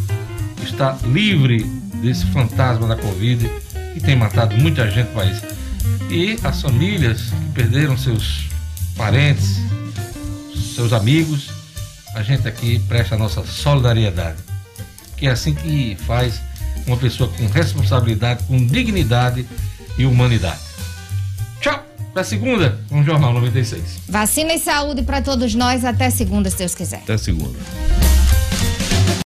estar livre desse fantasma da Covid que tem matado muita gente no país. E as famílias que perderam seus parentes, seus amigos, a gente aqui presta a nossa solidariedade. Que é assim que faz uma pessoa com responsabilidade, com dignidade e humanidade. Tchau! Até segunda o Jornal 96.
Vacina e saúde para todos nós. Até segunda, se Deus quiser.
Até segunda.